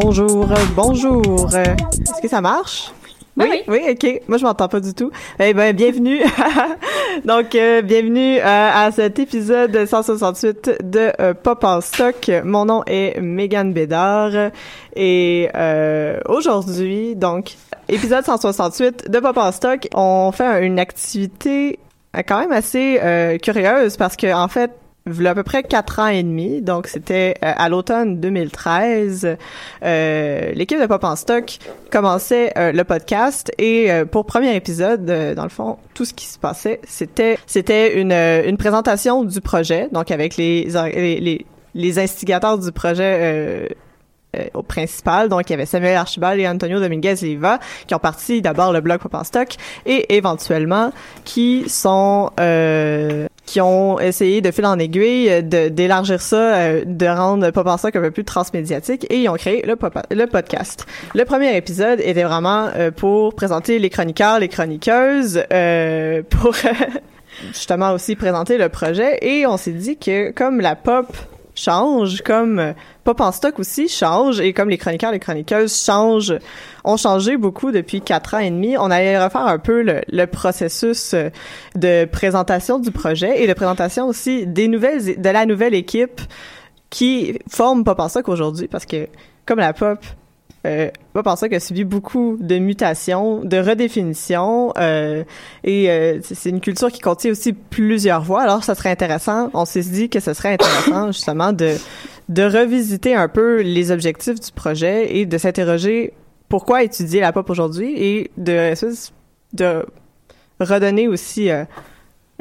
Bonjour, bonjour. Est-ce que ça marche? Oui, oui, ok. Moi, je m'entends pas du tout. Eh ben, bienvenue. Donc, euh, bienvenue euh, à cet épisode 168 de euh, Pop en stock. Mon nom est Megan Bédard et aujourd'hui, donc, épisode 168 de Pop en stock, on fait une activité quand même assez curieuse parce que en fait, il à peu près quatre ans et demi, donc c'était euh, à l'automne 2013. Euh, L'équipe de Pop en Stock commençait euh, le podcast et euh, pour premier épisode, euh, dans le fond, tout ce qui se passait, c'était c'était une euh, une présentation du projet, donc avec les les, les, les instigateurs du projet. Au principal. Donc, il y avait Samuel Archibald et Antonio Dominguez Leiva qui ont parti d'abord le blog Pop en Stock et éventuellement qui sont euh, qui ont essayé de fil en aiguille de d'élargir ça, euh, de rendre Pop en un peu plus transmédiatique et ils ont créé le, pop- le podcast. Le premier épisode était vraiment euh, pour présenter les chroniqueurs, les chroniqueuses, euh, pour justement aussi présenter le projet et on s'est dit que comme la pop change, comme euh, Pop en stock aussi change et comme les chroniqueurs, les chroniqueuses changent, ont changé beaucoup depuis quatre ans et demi. On allait refaire un peu le, le processus euh, de présentation du projet et de présentation aussi des nouvelles, de la nouvelle équipe qui forme Pop en stock aujourd'hui parce que comme la pop, euh, Pop en stock a subi beaucoup de mutations, de redéfinitions euh, et euh, c'est c'est une culture qui contient aussi plusieurs voix. Alors ça serait intéressant, on s'est dit que ce serait intéressant justement de de revisiter un peu les objectifs du projet et de s'interroger pourquoi étudier la pop aujourd'hui et de de redonner aussi euh,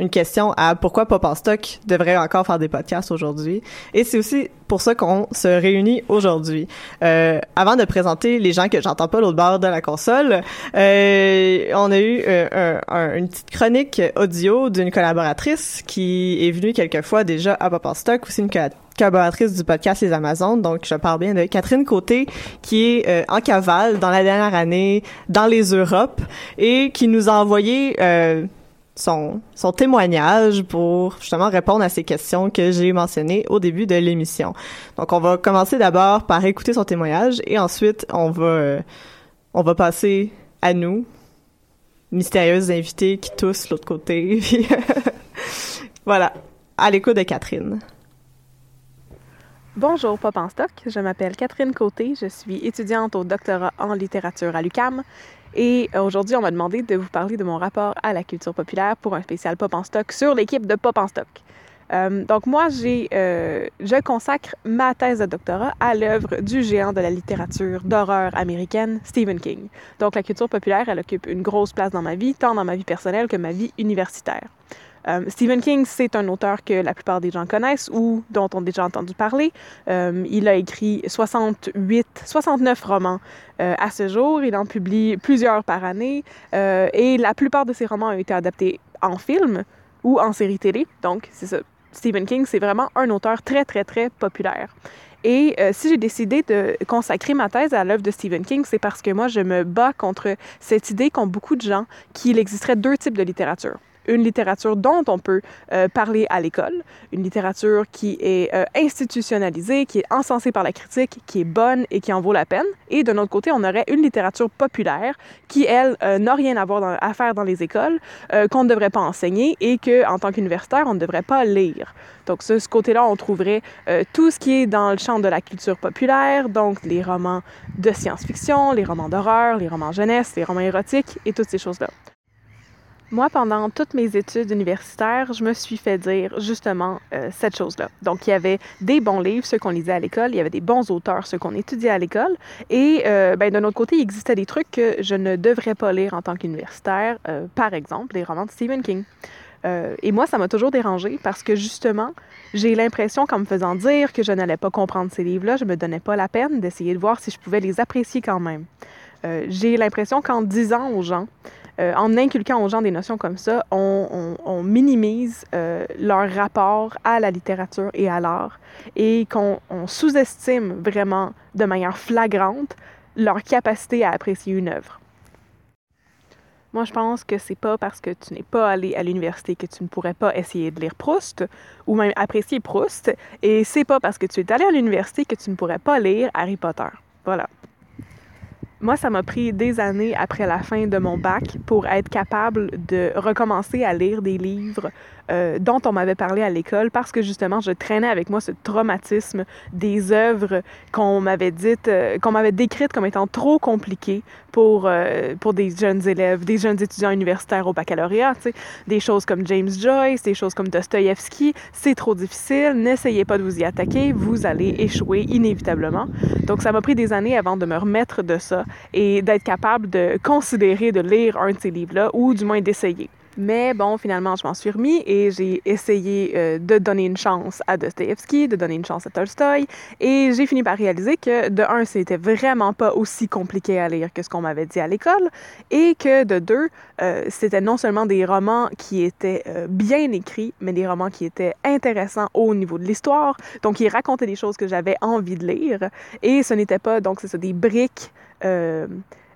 une question à pourquoi Pop en stock devrait encore faire des podcasts aujourd'hui. Et c'est aussi pour ça qu'on se réunit aujourd'hui. Euh, avant de présenter les gens que j'entends pas l'autre bord de la console, euh, on a eu euh, un- un- une petite chronique audio d'une collaboratrice qui est venue quelques fois déjà à Pop en stock, aussi une co- collaboratrice du podcast Les Amazones. Donc, je parle bien de Catherine Côté, qui est euh, en cavale dans la dernière année dans les Europes et qui nous a envoyé euh, son, son témoignage pour justement répondre à ces questions que j'ai mentionnées au début de l'émission. Donc, on va commencer d'abord par écouter son témoignage et ensuite, on va, euh, on va passer à nous, mystérieuses invités qui toussent l'autre côté. Voilà, à l'écoute de Catherine. Bonjour Pop en stock, je m'appelle Catherine Côté, je suis étudiante au doctorat en littérature à l'UCAM et euh, aujourd'hui on m'a demandé de vous parler de mon rapport à la culture populaire pour un spécial Pop en stock sur l'équipe de Pop en stock. Euh, donc moi, j'ai, euh, je consacre ma thèse de doctorat à l'œuvre du géant de la littérature d'horreur américaine, Stephen King. Donc la culture populaire, elle occupe une grosse place dans ma vie, tant dans ma vie personnelle que ma vie universitaire. Euh, Stephen King, c'est un auteur que la plupart des gens connaissent ou dont on a déjà entendu parler. Euh, il a écrit 68, 69 romans euh, à ce jour. Il en publie plusieurs par année et la plupart de ses romans ont été adaptés en film ou en série télé. Donc, c'est ça. Stephen King, c'est vraiment un auteur très, très, très populaire. Et si j'ai décidé de consacrer ma thèse à l'œuvre de Stephen King, c'est parce que moi, je me bats contre cette idée qu'ont beaucoup de gens qu'il existerait deux types de littérature une littérature dont on peut euh, parler à l'école, une littérature qui est euh, institutionnalisée, qui est encensée par la critique, qui est bonne et qui en vaut la peine. Et d'un autre côté, on aurait une littérature populaire qui, elle, euh, n'a rien à, voir à faire dans les écoles, qu'on ne devrait pas enseigner et que, en tant qu'universitaire, on ne devrait pas lire. Donc, ce, ce côté-là, on trouverait tout ce qui est dans le champ de la culture populaire, donc les romans de science-fiction, les romans d'horreur, les romans jeunesse, les romans érotiques et toutes ces choses-là. Moi, pendant toutes mes études universitaires, je me suis fait dire justement euh, cette chose-là. Donc, il y avait des bons livres, ceux qu'on lisait à l'école, il y avait des bons auteurs, ceux qu'on étudiait à l'école, et euh, ben, d'un autre côté, il existait des trucs que je ne devrais pas lire en tant qu'universitaire, euh, par exemple les romans de Stephen King. Euh, et moi, ça m'a toujours dérangé parce que justement, j'ai l'impression qu'en me faisant dire que je n'allais pas comprendre ces livres-là, je me donnais pas la peine d'essayer de voir si je pouvais les apprécier quand même. J'ai l'impression qu'en disant aux gens, euh, en inculquant aux gens des notions comme ça, on, on, minimise euh, leur rapport à la littérature et à l'art et qu'on sous-estime vraiment de manière flagrante leur capacité à apprécier une œuvre. Moi, je pense que c'est pas parce que tu n'es pas allé à l'université que tu ne pourrais pas essayer de lire Proust ou même apprécier Proust. Et c'est pas parce que tu es allé à l'université que tu ne pourrais pas lire Harry Potter. Voilà. Moi, ça m'a pris des années après la fin de mon bac pour être capable de recommencer à lire des livres euh, dont on m'avait parlé à l'école parce que justement, je traînais avec moi ce traumatisme des œuvres qu'on m'avait dites, euh, qu'on m'avait décrites comme étant trop compliquées pour, euh, pour des jeunes élèves, des jeunes étudiants universitaires au baccalauréat. Des choses comme James Joyce, des choses comme Dostoïevski, c'est trop difficile, n'essayez pas de vous y attaquer, vous allez échouer inévitablement. Donc, ça m'a pris des années avant de me remettre de ça et d'être capable de considérer de lire un de ces livres-là ou du moins d'essayer. Mais bon, finalement, je m'en suis remis et j'ai essayé euh, de donner une chance à Dostoevsky, de donner une chance à Tolstoï. Et j'ai fini par réaliser que, de un, c'était vraiment pas aussi compliqué à lire que ce qu'on m'avait dit à l'école. Et que, de deux, euh, c'était non seulement des romans qui étaient euh, bien écrits, mais des romans qui étaient intéressants au niveau de l'histoire. Donc, ils racontaient des choses que j'avais envie de lire. Et ce n'était pas, donc, c'est ça, des briques.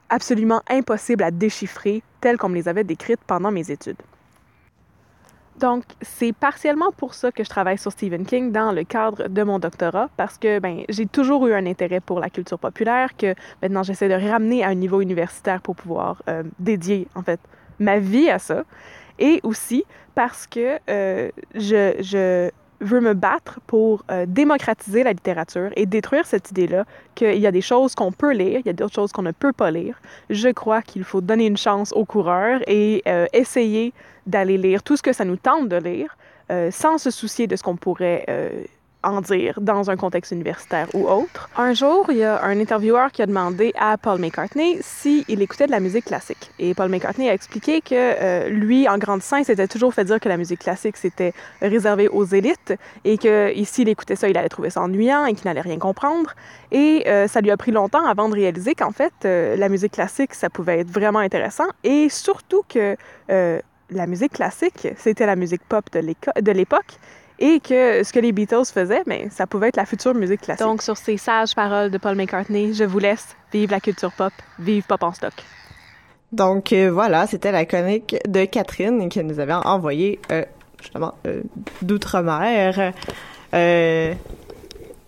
Absolument impossibles à déchiffrer telles qu'on me les avait décrites pendant mes études. Donc, c'est partiellement pour ça que je travaille sur Stephen King dans le cadre de mon doctorat, parce que ben, j'ai toujours eu un intérêt pour la culture populaire, que maintenant j'essaie de ramener à un niveau universitaire pour pouvoir euh, dédier, en fait, ma vie à ça. Et aussi parce que euh, je, je veux me battre pour euh, démocratiser la littérature et détruire cette idée-là qu'il y a des choses qu'on peut lire, il y a d'autres choses qu'on ne peut pas lire. Je crois qu'il faut donner une chance aux coureurs et euh, essayer d'aller lire tout ce que ça nous tente de lire euh, sans se soucier de ce qu'on pourrait en dire dans un contexte universitaire ou autre. Un jour, il y a un intervieweur qui a demandé à Paul McCartney s'il écoutait de la musique classique. Et Paul McCartney a expliqué que euh, lui, en grandissant, il s'était toujours fait dire que la musique classique, c'était réservé aux élites et que s'il écoutait ça, il allait trouver ça ennuyant et qu'il n'allait rien comprendre. Et euh, ça lui a pris longtemps avant de réaliser qu'en fait, euh, la musique classique, ça pouvait être vraiment intéressant et surtout que la musique classique, c'était la musique pop de l'époque et que ce que les Beatles faisaient, mais ça pouvait être la future musique classique. Donc, sur ces sages paroles de Paul McCartney, je vous laisse. Vive la culture pop, vive Pop en stock. Donc euh, voilà, c'était la chronique de Catherine qui nous avait envoyé euh, justement euh, d'outre-mer. Euh,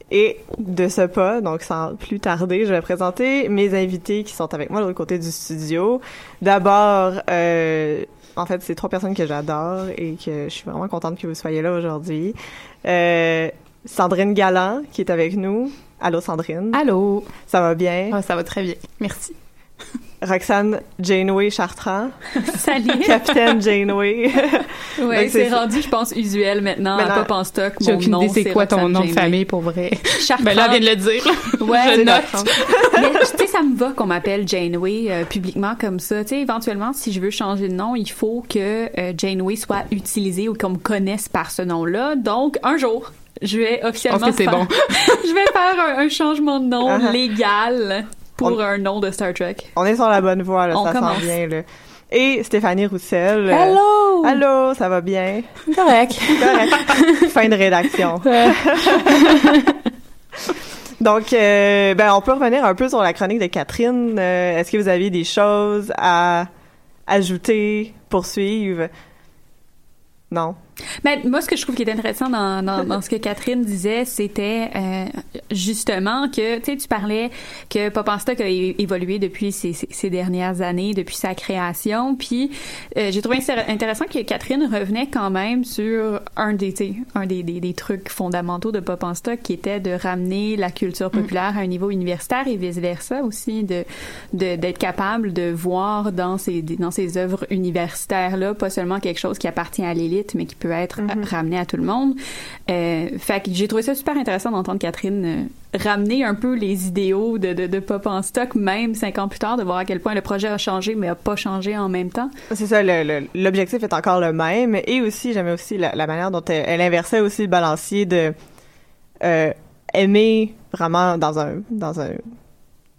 et de ce pas, donc sans plus tarder, je vais présenter mes invités qui sont avec moi de l'autre côté du studio. D'abord, euh, en fait, c'est trois personnes que j'adore et que je suis vraiment contente que vous soyez là aujourd'hui. Euh, Sandrine Galland qui est avec nous. Allô Sandrine? Allô? Ça va bien? Ah, ça va très bien. Merci. Roxane Janeway Chartrand. Salut. Capitaine Janeway. Donc, c'est rendu, je pense, usuel maintenant, Maintenant, à Pop en stock. J'ai Mon aucune nom, idée c'est quoi ton nom de famille pour vrai. Chartrand. Ben là, elle vient de le dire. Ouais, je note. Mais tu sais, ça me va qu'on m'appelle Janeway euh, publiquement comme ça. Tu sais, éventuellement, si je veux changer de nom, il faut que euh, Janeway soit utilisé ou qu'on me connaisse par ce nom-là. Donc, un jour, je vais officiellement. Je pense que c'est faire- bon. je vais faire un, un changement de nom Uh-huh. légal pour On- un nom de Star Trek. On est sur la bonne voie, là, On ça commence. sent bien, là. Et Stéphanie Roussel. euh, Allô! Allô, ça va bien? Correct. Correct. fin de rédaction. Donc, euh, ben, on peut revenir un peu sur la chronique de Catherine. Euh, Est-ce que vous avez des choses à ajouter, poursuivre? Non? Mais moi, ce que je trouve qui est intéressant dans, dans, dans ce que Catherine disait, c'était euh, justement que, tu sais, tu parlais que Pop en Stock a évolué depuis ces, ces, dernières années, depuis sa création. Puis, euh, j'ai trouvé intér- intéressant que Catherine revenait quand même sur un des, un des, des, des trucs fondamentaux de Pop en Stock, qui était de ramener la culture populaire à un niveau universitaire et vice-versa aussi, de de- d'être capable de voir dans ces, dans ces œuvres universitaires-là, pas seulement quelque chose qui appartient à l'élite, mais qui peut être Mhm. euh, ramené à tout le monde. Euh, fait que j'ai trouvé ça super intéressant d'entendre Catherine euh, ramener un peu les idéaux de, de, de Pop en stock, même cinq ans plus tard, de voir à quel point le projet a changé, mais a pas changé en même temps. C'est ça, l'objectif est encore le même. Et aussi, j'aimais aussi la, la manière dont elle, elle inversait aussi le balancier de euh, aimer vraiment dans un dans un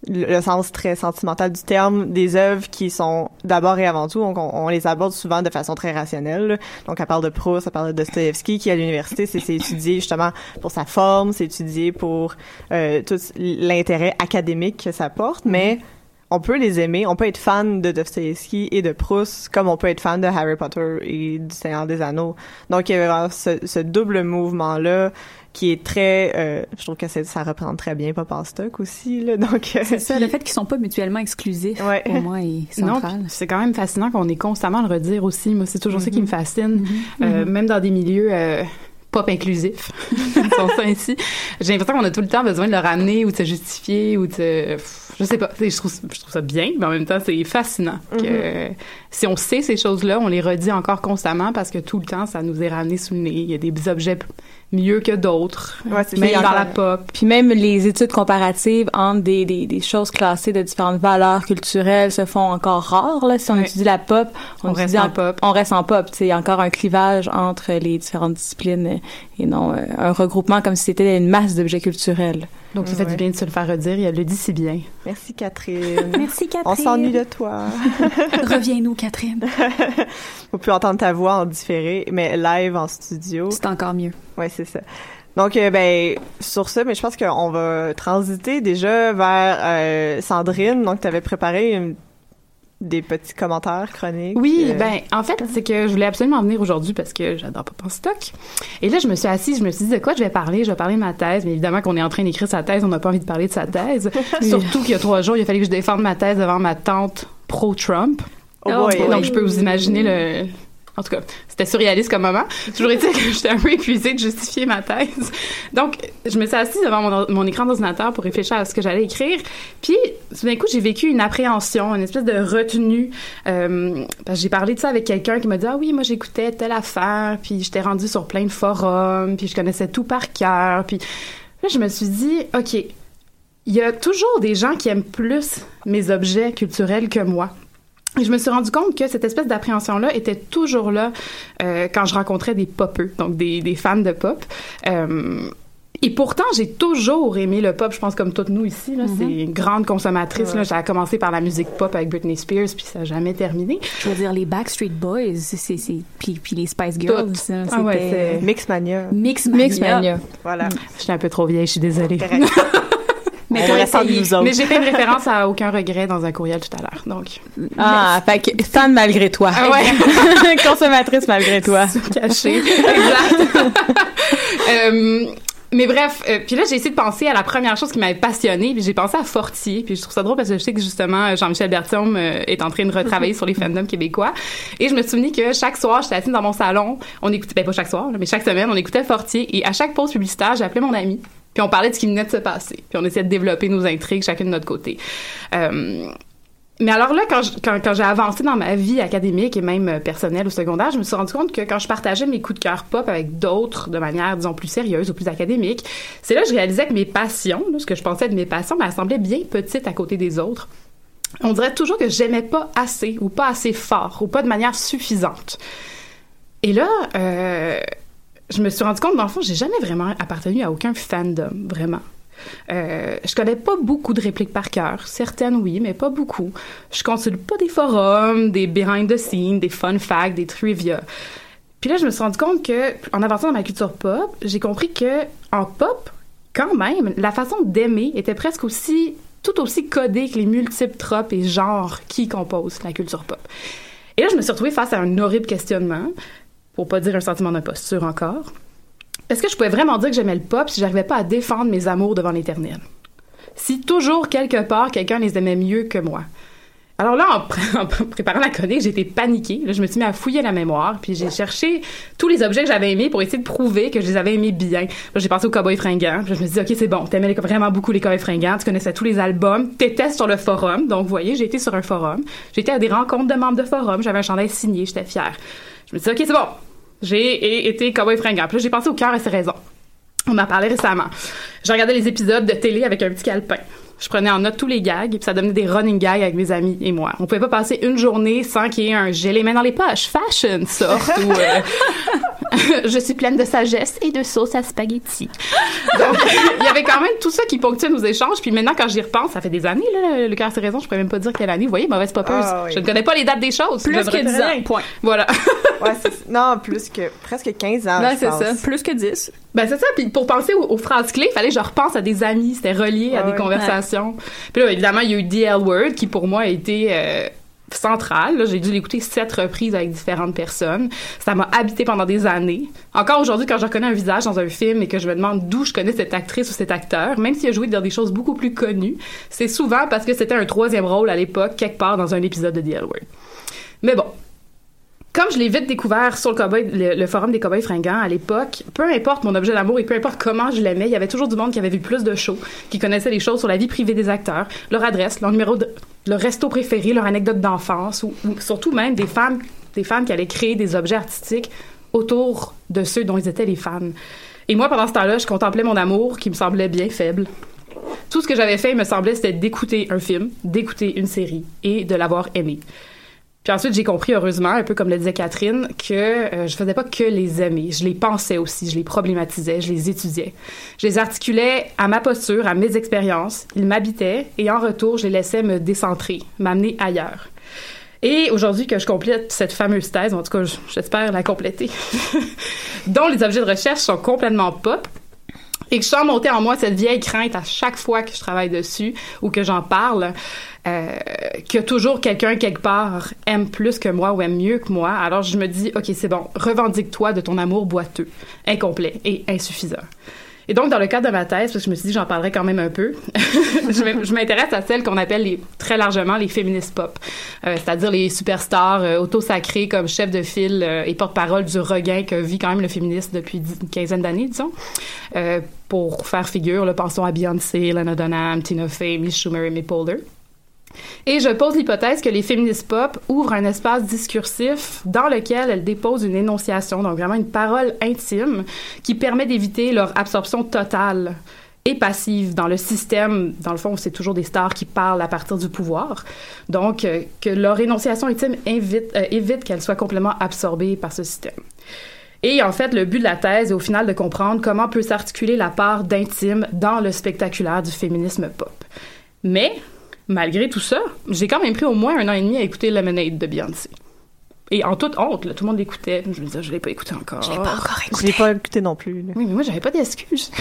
le, sens très sentimental du terme des œuvres qui sont d'abord et avant tout on, les aborde souvent de façon très rationnelle donc elle parle de Proust elle parle de Dostoevsky qui à l'université c'est étudié justement pour sa forme c'est étudié pour euh, tout l'intérêt académique que ça porte mais on peut les aimer, on peut être fan de Dostoevsky et de Proust, comme on peut être fan de Harry Potter et du Seigneur des Anneaux. Donc il y a vraiment ce, ce double mouvement-là qui est très, euh, je trouve que c'est- ça représente très bien Pop en stock aussi. Là, donc euh, C'est ça, le fait qu'ils sont pas mutuellement exclusifs, Ouais. pour moi, est central. c'est quand même fascinant qu'on est constamment à le redire aussi. Moi, c'est toujours ça qui me fascine, Mhm. Euh, même dans des milieux euh, pop inclusifs, disons ça ainsi. J'ai l'impression qu'on a tout le temps besoin de le ramener ou de se justifier ou de... Je sais pas, je trouve, je trouve ça bien, mais en même temps, c'est fascinant que si on sait ces choses-là, on les redit encore constamment parce que tout le temps, ça nous est ramené sous le nez. Il y a des objets mieux que d'autres, Ouais, même dans la pop. Puis même les études comparatives entre des, des, des choses classées de différentes valeurs culturelles se font encore rares. Là. Si on Ouais. étudie la pop, on, On reste en pop. On reste en pop. Il y a encore un clivage entre les différentes disciplines et non euh, un regroupement comme si c'était une masse d'objets culturels. Donc, ça fait Ouais. du bien de se le faire redire. Il le dit si bien. merci Catherine. Merci, Catherine. on s'ennuie de toi. Reviens-nous, Catherine. On peut entendre ta voix en différé, mais live en studio. C'est encore mieux. Ouais, c'est ça. Donc, euh, ben, sur ça, mais je pense qu'on va transiter déjà vers euh, Sandrine. Donc, tu avais préparé une- des petits commentaires chroniques. Oui, euh, ben en fait, c'est que je voulais absolument venir aujourd'hui parce que j'adore pas en stock. Et là, je me suis assise, je me suis dit de quoi je vais parler? Je vais parler de ma thèse, mais évidemment qu'on est en train d'écrire sa thèse, on n'a pas envie de parler de sa thèse. Surtout qu'il y a trois jours, il a fallu que je défende ma thèse devant ma tante pro-Trump. Oh boy. boy. Donc, je peux vous imaginer le. En tout cas, c'était surréaliste comme moment. Toujours été que j'étais un peu épuisée de justifier ma thèse. Donc, je me suis assise devant mon, écran d'ordinateur pour réfléchir à ce que j'allais écrire. Puis, tout d'un coup, j'ai vécu une appréhension, une espèce de retenue. Euh, parce que j'ai parlé de ça avec quelqu'un qui m'a dit Ah oui, moi, j'écoutais telle affaire, puis j'étais rendue sur plein de forums, puis je connaissais tout par cœur. Puis là, je me suis dit OK, il y a toujours des gens qui aiment plus mes objets culturels que moi. Et je me suis rendu compte que cette espèce d'appréhension-là était toujours là euh, quand je rencontrais des popeux, donc des, des fans de pop. Euh, et pourtant, j'ai toujours aimé le pop, je pense comme toutes nous ici. là. C'est une grande consommatrice. là. J'ai commencé par la musique pop avec Britney Spears, puis ça n'a jamais terminé. Je veux dire, les Backstreet Boys, c'est, puis, puis les Spice Girls, Ah ouais, Mixmania. Mixmania. Mixmania. Voilà. J'étais un peu trop vieille, je suis désolée. Mais essayé. j'ai fait une référence à aucun regret dans un courriel tout à l'heure. Donc, Ah, fait que fan malgré toi. Ah ouais. Consommatrice malgré toi. caché. exact. Euh, mais bref, euh, puis là j'ai essayé de penser à la première chose qui m'avait passionnée, puis j'ai pensé à Fortier, puis je trouve ça drôle parce que je sais que justement Jean-Michel Bertium euh, est en train de retravailler sur les fandoms québécois, et je me souvenais que chaque soir j'étais assise dans mon salon, on écoutait, ben pas chaque soir, mais chaque semaine on écoutait Fortier, et à chaque pause publicitaire j'appelais mon ami, puis on parlait de ce qui venait de se passer, puis on essayait de développer nos intrigues chacune de notre côté. Euh, mais alors là, quand, j'ai avancé dans ma vie académique et même euh, personnelle au secondaire, je me suis rendu compte que quand je partageais mes coups de cœur pop avec d'autres de manière, disons, plus sérieuse ou plus académique, c'est là que je réalisais que mes passions, ce que je pensais être mes passions, ben, elles semblaient bien petites à côté des autres. On dirait toujours que j'aimais pas assez ou pas assez fort ou pas de manière suffisante. Et là, euh, je me suis rendu compte, dans le fond, j'ai jamais vraiment appartenu à aucun fandom, vraiment. Euh, je connais pas beaucoup de répliques par cœur. Certaines, oui, mais pas beaucoup. Je consulte pas des forums, des behind the scenes, des fun facts, des trivia. Puis là, je me suis rendu compte que, en avançant dans ma culture pop, j'ai compris que en pop, quand même, la façon d'aimer était presque aussi, tout aussi codée que les multiples tropes et genres qui composent la culture pop. Et là, je me suis retrouvée face à un horrible questionnement. pour pas dire un sentiment d'imposture encore. Est-ce que je pouvais vraiment dire que j'aimais le pop si j'arrivais pas à défendre mes amours devant l'éternel? Si toujours, quelque part, quelqu'un les aimait mieux que moi. Alors là, en, pré- en préparant la chronique, été paniquée. Je me suis mis à fouiller la mémoire, puis j'ai cherché tous les objets que j'avais aimés pour essayer de prouver que je les avais aimés bien. Là, j'ai pensé aux Cowboys fringants. Puis je me suis dit, OK, c'est bon, t'aimais vraiment beaucoup les Cowboys fringants, tu connaissais tous les albums, t'étais sur le forum. Donc, vous voyez, j'ai été sur un forum. Été à des rencontres de membres de forum, j'avais un chandail signé, j'étais fière. Je me suis dit, OK, c'est bon, j'ai été Cowboy fringant. Puis là, j'ai pensé au cœur et ses raisons. On m'en parlait récemment. J'ai regardé les épisodes de télé avec un petit calepin. Je prenais en note tous les gags, puis ça devenait des running gags avec mes amis et moi. On pouvait pas passer une journée sans qu'il y ait un j'ai les mains dans les poches, fashion sorte ou euh, je suis pleine de sagesse et de sauce à spaghetti. Donc, il y avait quand même tout ça qui ponctuait nos échanges. Puis maintenant, quand j'y repense, ça fait des années, là, cœur c'est raison, je pourrais même pas dire quelle année. Vous voyez, mauvaise popeuse. Ah oui. Je ne connais pas les dates des choses. Plus que retiens 10 ans, point. Voilà. Ouais, non, plus que presque 15 ans. C'est ça. Plus que 10. Ben c'est ça. Puis pour penser aux, aux phrases clés, il fallait que je repense à des amis. C'était relié à Ouais, des conversations. Puis là, évidemment, il y a eu DL Word qui pour moi a été euh, central. Là, J'ai dû l'écouter sept reprises avec différentes personnes. Ça m'a habité pendant des années. Encore aujourd'hui, quand je reconnais un visage dans un film et que je me demande d'où je connais cette actrice ou cet acteur, même s'il a joué dans des choses beaucoup plus connues, c'est souvent parce que c'était un troisième rôle à l'époque, quelque part dans un épisode de DL Word. Mais bon, comme je l'ai vite découvert sur le, forum des cowboys fringants à l'époque, peu importe mon objet d'amour et peu importe comment je l'aimais, il y avait toujours du monde qui avait vu plus de shows, qui connaissait les choses sur la vie privée des acteurs, leur adresse, leur numéro de leur resto préféré, leur anecdote d'enfance, ou, ou surtout même des femmes, des femmes qui allaient créer des objets artistiques autour de ceux dont ils étaient les fans. Et moi, pendant ce temps-là, je contemplais mon amour qui me semblait bien faible. Tout ce que j'avais fait, il me semblait, c'était d'écouter un film, d'écouter une série et de l'avoir aimé. Puis ensuite, j'ai compris, heureusement, un peu comme le disait Catherine, que euh, je faisais pas que les aimer. Je les pensais aussi, je les problématisais, je les étudiais. Je les articulais à ma posture, à mes expériences. Ils m'habitaient et en retour, je les laissais me décentrer, m'amener ailleurs. Et aujourd'hui que je complète cette fameuse thèse, en tout cas, j'espère la compléter, dont les objets de recherche sont complètement pop, et que je sens monter en moi cette vieille crainte à chaque fois que je travaille dessus ou que j'en parle, euh, que toujours quelqu'un quelque part aime plus que moi ou aime mieux que moi. Alors je me dis, ok, c'est bon, revendique-toi de ton amour boiteux, incomplet et insuffisant. Et donc, dans le cadre de ma thèse, parce que je me suis dit j'en parlerai quand même un peu, je m'in- je m'intéresse à celles qu'on appelle les, très largement les féministes pop, Euh, c'est-à-dire les superstars euh, auto-sacrés comme chef de file euh, et porte-parole du regain que vit quand même le féminisme depuis une quinzaine d'années, disons. Euh, pour faire figure, là, pensons à Beyoncé, Lana Dunham, Tina Fey, Miss Schumer et Poehler. Et je pose l'hypothèse que les féministes pop ouvrent un espace discursif dans lequel elles déposent une énonciation, donc vraiment une parole intime qui permet d'éviter leur absorption totale et passive dans le système. Dans le fond, c'est toujours des stars qui parlent à partir du pouvoir. Donc, euh, que leur énonciation intime euh, évite qu'elle soit complètement absorbée par ce système. Et en fait, le but de la thèse est au final de comprendre comment peut s'articuler la part d'intime dans le spectaculaire du féminisme pop. Mais, malgré tout ça, j'ai quand même pris au moins un an et demi à écouter Lemonade de Beyoncé. Et en toute honte, là, tout le monde l'écoutait. Je me disais, je l'ai pas écouté encore. Je l'ai pas encore Je l'ai pas écouté non plus. là. Oui, mais moi, j'avais pas d'excuses.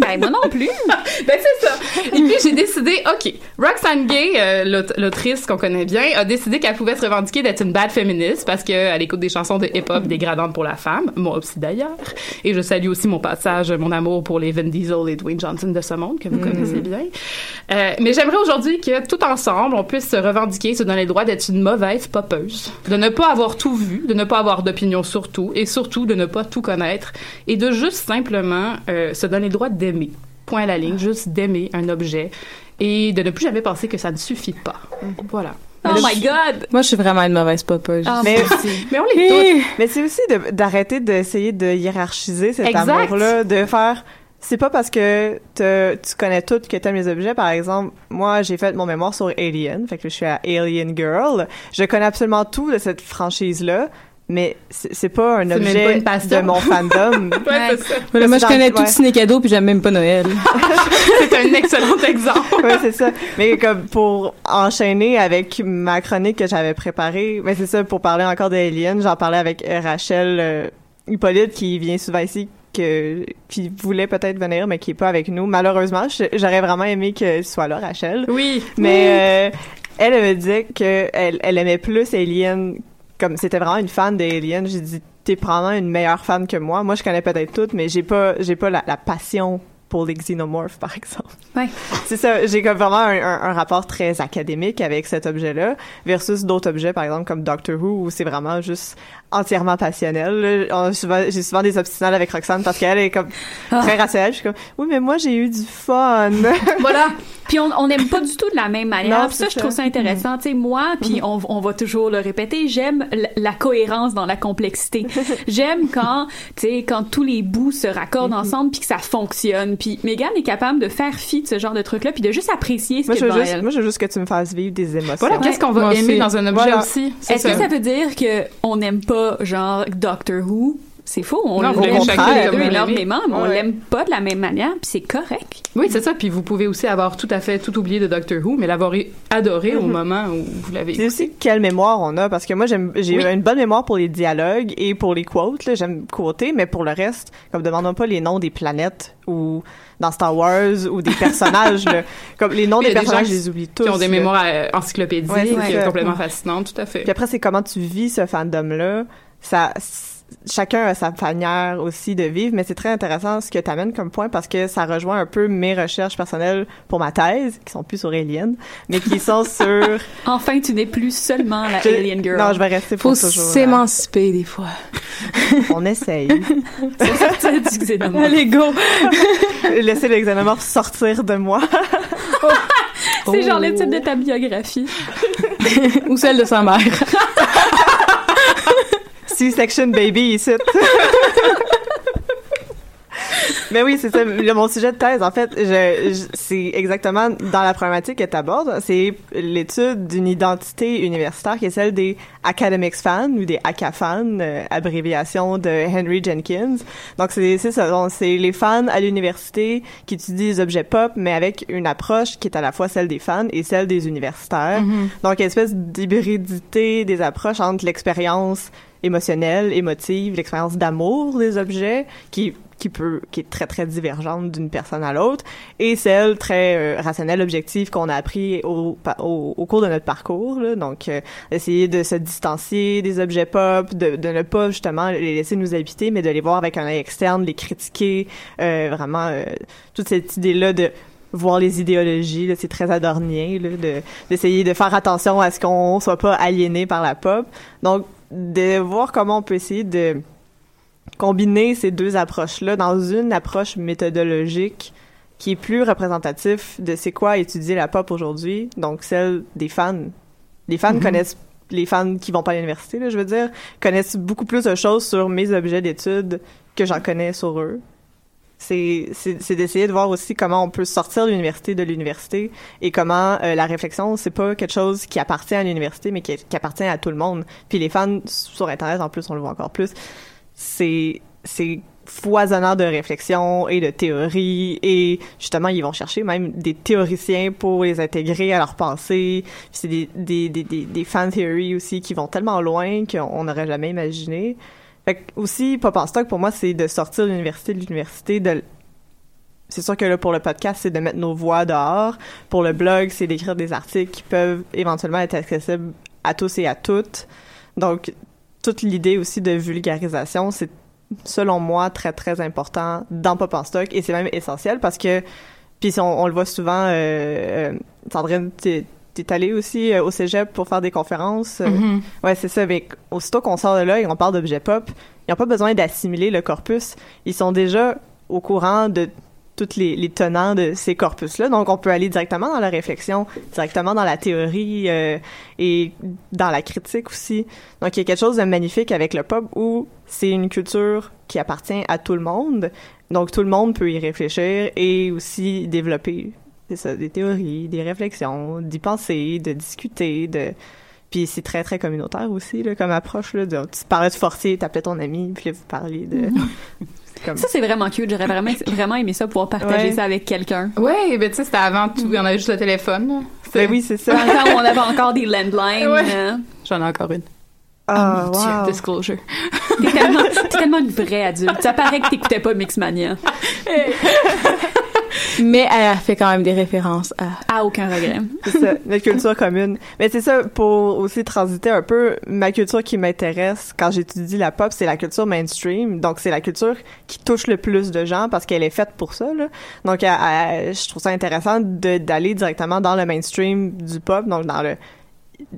Ben, moi non plus. ben, c'est ça. Et puis, j'ai décidé, OK, Roxane Gay, euh, l'aut- l'autrice qu'on connaît bien, a décidé qu'elle pouvait se revendiquer d'être une bad féministe parce qu'elle écoute des chansons de hip-hop dégradantes pour la femme. Moi aussi, d'ailleurs. Et je salue aussi mon passage, mon amour pour les Vin Diesel et Dwayne Johnson de ce monde, que vous connaissez bien. Euh, mais j'aimerais aujourd'hui que, tout ensemble, on puisse se revendiquer, se donner le droit d'être une mauvaise de ne pas avoir tout vu, de ne pas avoir d'opinion sur tout, et surtout de ne pas tout connaître, et de juste simplement euh, se donner le droit d'aimer. Point à la ligne, juste d'aimer un objet, et de ne plus jamais penser que ça ne suffit pas. Voilà. Oh my god! Moi, je suis vraiment une mauvaise popeuse. Ah, Mais, Mais on les mais c'est aussi de- d'arrêter d'essayer de hiérarchiser cet Exact. amour-là, de faire. C'est pas parce que te- tu connais tout que t'aimes les objets. Par exemple, moi, j'ai fait mon mémoire sur Alien, fait que je suis à Alien Girl. Je connais absolument tout de cette franchise-là, mais c'est pas un objet une de mon fandom. Ouais, c'est ça. Voilà, moi, je connais ouais. tout Ciné Cadeau, puis j'aime même pas Noël. C'est un excellent exemple. ouais, c'est ça. Mais comme pour enchaîner avec ma chronique que j'avais préparée, mais c'est ça, pour parler encore d'Alien, j'en parlais avec Rachel euh, Hippolyte qui vient souvent ici, que, qui voulait peut-être venir, mais qui est pas avec nous. Malheureusement, j'aurais vraiment aimé que tu sois là, Rachel. Oui. Mais euh, elle, elle me disait que elle, elle aimait plus Alien, comme c'était vraiment une fan d'Alien. J'ai dit, t'es probablement une meilleure fan que moi. Moi, je connais peut-être toutes, mais j'ai pas, j'ai pas la, la passion pour les xénomorphes, par exemple. Ouais. C'est ça, j'ai comme vraiment un, un- un rapport très académique avec cet objet-là, versus d'autres objets, par exemple, comme Doctor Who, où c'est vraiment juste entièrement passionnel. J'ai souvent des obstinales avec Roxane parce qu'elle est comme Ah. très rationnelle. Je suis comme, oui, mais moi, j'ai eu du fun. Voilà. Puis on n'aime pas du tout de la même manière. Non, ça, je trouve ça intéressant. Tu sais, moi, puis on, on va toujours le répéter, j'aime la cohérence dans la complexité. J'aime quand, tu sais, quand tous les bouts se raccordent ensemble puis que ça fonctionne. Puis Megan est capable de faire fi de ce genre de truc-là puis de juste apprécier ce moi, qu'il je veux juste, elle. moi, je veux juste que tu me fasses vivre des émotions. Voilà, qu'est-ce qu'on va Moi aimer aussi. dans un objet Voilà. aussi? Est-ce que ça veut dire que on n'aime pas genre Doctor Who? C'est faux. On l'aime chacun deux énormément, mais on Ouais. l'aime pas de la même manière, puis c'est correct. Oui, c'est ça. Puis vous pouvez aussi avoir tout à fait tout oublié de Doctor Who, mais l'avoir adoré au moment où vous l'avez C'est écouté. aussi quelle mémoire on a, parce que moi, j'ai Oui. une bonne mémoire pour les dialogues et pour les quotes, là, j'aime quoter, mais pour le reste, comme demandons pas les noms des planètes ou dans Star Wars ou des personnages, là. comme les noms des personnages, je les oublie tous. Qui ont des là. mémoires euh, encyclopédiques, Ouais, est complètement fascinantes, tout à fait. Puis après, c'est comment tu vis ce fandom-là. Ça, chacun a sa manière aussi de vivre, mais c'est très intéressant ce que tu amènes comme point parce que ça rejoint un peu mes recherches personnelles pour ma thèse, qui sont plus sur Alien, mais qui sont sur... Enfin, tu n'es plus seulement la Je- Alien Girl. Non, je vais rester Faut pour toujours. là. s'émanciper des fois. On essaye. sortir du xénomorphe. Allez, go! Laisser le xénomorphe sortir de moi. C'est genre le titre de ta biographie. Ou celle de sa mère. C-section baby ici. Mais oui, c'est ça. Le- mon sujet de thèse, en fait, je, je- c'est exactement dans la problématique que tu abordes. C'est l'étude d'une identité universitaire qui est celle des academics fans ou des ACA fans, euh, abréviation de Henry Jenkins. Donc, c'est c'est ça. Donc, C'est les fans à l'université qui étudient les objets pop, mais avec une approche qui est à la fois celle des fans et celle des universitaires. Donc, une espèce d'hybridité des approches entre l'expérience émotionnelle, émotive, l'expérience d'amour des objets, qui qui peut qui est très très divergente d'une personne à l'autre et celle très euh, rationnelle objective qu'on a appris au, au, au cours de notre parcours là. donc euh, essayer de se distancier des objets pop de, de ne pas justement les laisser nous habiter mais de les voir avec un œil externe les critiquer euh, vraiment euh, toute cette idée là de voir les idéologies, c'est très adornien, là, de, d'essayer de faire attention à ce qu'on soit pas aliéné par la pop. Donc, de voir comment on peut essayer de combiner ces deux approches-là dans une approche méthodologique qui est plus représentatif de c'est quoi étudier la pop aujourd'hui, donc celle des fans. Les fans connaissent les fans qui vont pas à l'université, je veux dire, connaissent beaucoup plus de choses sur mes objets d'études que j'en connais sur eux. C'est d'essayer de voir aussi comment on peut sortir l'université de l'université et comment euh, la réflexion, c'est pas quelque chose qui appartient à l'université, mais qui, qui appartient à tout le monde. Puis les fans sur Internet, en plus, on le voit encore plus, c'est, foisonnant de réflexion et de théories et justement ils vont chercher même des théoriciens pour les intégrer à leur pensée. C'est des, des, des, des, fan theories aussi qui vont tellement loin qu'on n'aurait jamais imaginé. Aussi pop en stock pour moi c'est de sortir de l'université de l'université c'est sûr que là pour le podcast c'est de mettre nos voix dehors. Pour le blog c'est d'écrire des articles qui peuvent éventuellement être accessibles à tous et à toutes. Donc toute l'idée aussi de vulgarisation c'est selon moi, très, très important dans Pop en stock et c'est même essentiel parce que, puis on, on le voit souvent, euh, euh, Sandrine, t'es t'es allée aussi euh, au cégep pour faire des conférences. Mhm. Ouais, c'est ça. Mais aussitôt qu'on sort de là et on parle d'objets pop, ils n'ont pas besoin d'assimiler le corpus. Ils sont déjà au courant de tous les, tenants de ces corpus-là. Donc, on peut aller directement dans la réflexion, directement dans la théorie euh, et dans la critique aussi. Donc, il y a quelque chose de magnifique avec le pop où c'est une culture qui appartient à tout le monde. Donc, tout le monde peut y réfléchir et aussi développer des théories, des réflexions, d'y penser, de discuter, de... Puis c'est très, très communautaire aussi, comme approche, là. de- tu parlais de forcer, t'appelais ton ami, puis là, vous parliez de... comme... Ça, c'est vraiment cute. J'aurais vraiment, vraiment aimé ça, pouvoir partager Ouais. ça avec quelqu'un. Ouais, ben tu sais, c'était avant tout, on avait juste le téléphone. Ben oui, c'est Dans ça. le temps où on avait encore des landlines. Ouais. hein. J'en ai encore une. Ah, Mon Dieu, wow. disclosure. T'es tellement, t'es tellement une vraie adulte. Ça paraît que t'écoutais pas Mixmania. Mais elle fait quand même des références à. À aucun regret. C'est ça, notre culture commune. Mais c'est ça, pour aussi transiter un peu, ma culture qui m'intéresse quand j'étudie la pop, c'est la culture mainstream. Donc, c'est la culture qui touche le plus de gens parce qu'elle est faite pour ça, là. Donc, à- à- je trouve ça intéressant d'aller directement dans le mainstream du pop, donc dans le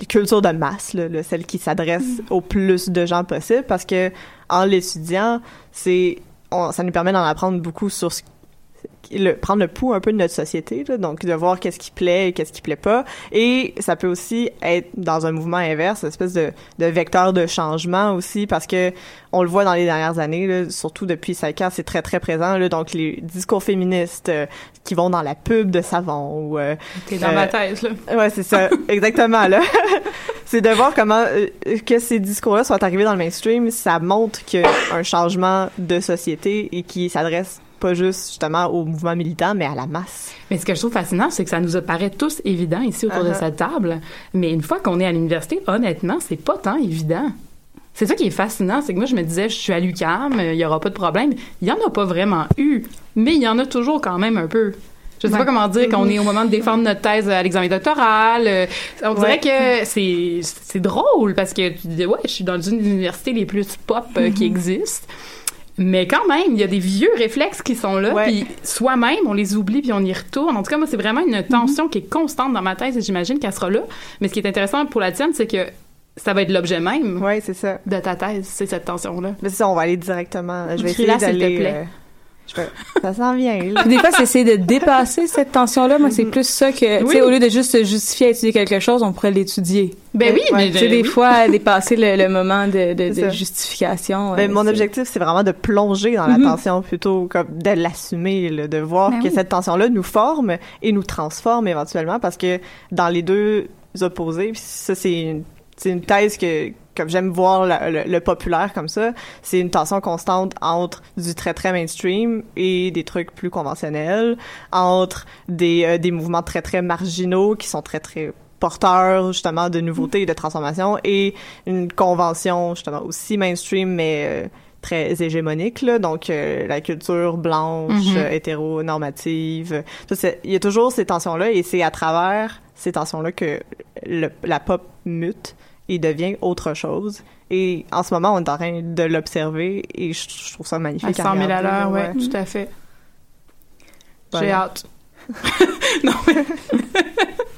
culture de masse, là, là, celle qui s'adresse au plus de gens possible, parce que en l'étudiant, c'est ça nous permet d'en apprendre beaucoup sur ce le, prendre le pouls un peu de notre société, là, donc de voir qu'est-ce qui plaît et qu'est-ce qui plaît pas. Et ça peut aussi être dans un mouvement inverse, une espèce de, de vecteur de changement aussi, parce que on le voit dans les dernières années, là, surtout depuis cinq ans, c'est très très présent. Là, donc les discours féministes euh, qui vont dans la pub de savon ou euh, T'es dans Euh, ma thèse, là. Ouais, c'est ça, exactement là. c'est de voir comment euh, que ces discours-là soient arrivés dans le mainstream, ça montre qu'il y a un changement de société et qui s'adresse pas juste justement au mouvement militant, mais à la masse. Mais ce que je trouve fascinant, c'est que ça nous apparaît tous évident ici autour de Uh-huh. cette table. Mais une fois qu'on est à l'université, honnêtement, c'est pas tant évident. C'est ça qui est fascinant, c'est que moi, je me disais, je suis à l'UQAM, il y aura pas de problème. Il y en a pas vraiment eu, mais il y en a toujours quand même un peu. Je sais Ouais. pas comment dire, qu'on Mm-hmm. est au moment de défendre notre thèse à l'examen doctoral. euh, on dirait que c'est c'est drôle parce que tu dis, ouais, je suis dans une des universités les plus pop euh, Mm-hmm. qui existent. Mais quand même, il y a des vieux réflexes qui sont là, Ouais. puis soi-même, on les oublie, puis on y retourne. En tout cas, moi, c'est vraiment une tension qui est constante dans ma tête, et j'imagine qu'elle sera là. Mais ce qui est intéressant pour la tienne, c'est que ça va être l'objet même Ouais, c'est ça. de ta thèse, c'est cette tension-là. Mais ça, on va aller directement. Je vais essayer s'il te d'aller. Ça s'en vient. là. Puis des fois, c'est essayer de dépasser cette tension-là. Moi, c'est plus ça que, tu sais, au lieu de juste se justifier à étudier quelque chose, on pourrait l'étudier. Ben oui, Ouais, mais Tu sais, des oui. fois, dépasser le, le moment de, justification. Ben, euh, mon objectif, c'est vraiment de plonger dans la Mhm. tension plutôt comme de l'assumer, de voir Ben que oui. cette tension-là nous forme et nous transforme éventuellement parce que dans les deux opposés, puis ça c'est une, c'est une thèse que comme j'aime voir la- le, le populaire comme ça, c'est une tension constante entre du très très mainstream et des trucs plus conventionnels, entre des euh, des mouvements très très marginaux qui sont très très porteurs justement de nouveautés et de transformations et une convention justement aussi mainstream mais euh, très hégémonique là donc euh, la culture blanche Mhm. euh, hétéronormative il y a toujours ces tensions là et c'est à travers ces tensions là que le- la pop mute et devient autre chose et en ce moment on est en train de l'observer et je, je trouve ça À magnifique 100 000 à l'heure, là, ouais, tout à fait. J'ai hâte. non, mais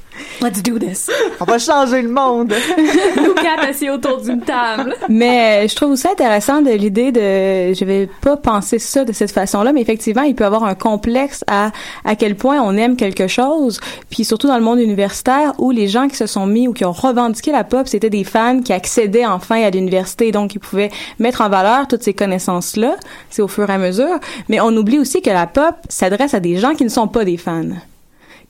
Let's do this. on va changer le monde Nous quatre assis autour d'une table. Mais euh, je trouve aussi intéressant de l'idée de, je vais pas penser ça de cette façon-là, mais effectivement, il peut y avoir un complexe à à quel point on aime quelque chose, puis surtout dans le monde universitaire où les gens qui se sont mis ou qui ont revendiqué la pop, c'était des fans qui accédaient enfin à l'université, donc ils pouvaient mettre en valeur toutes ces connaissances-là. C'est au fur et à mesure, mais on oublie aussi que la pop s'adresse à des gens qui ne sont pas des fans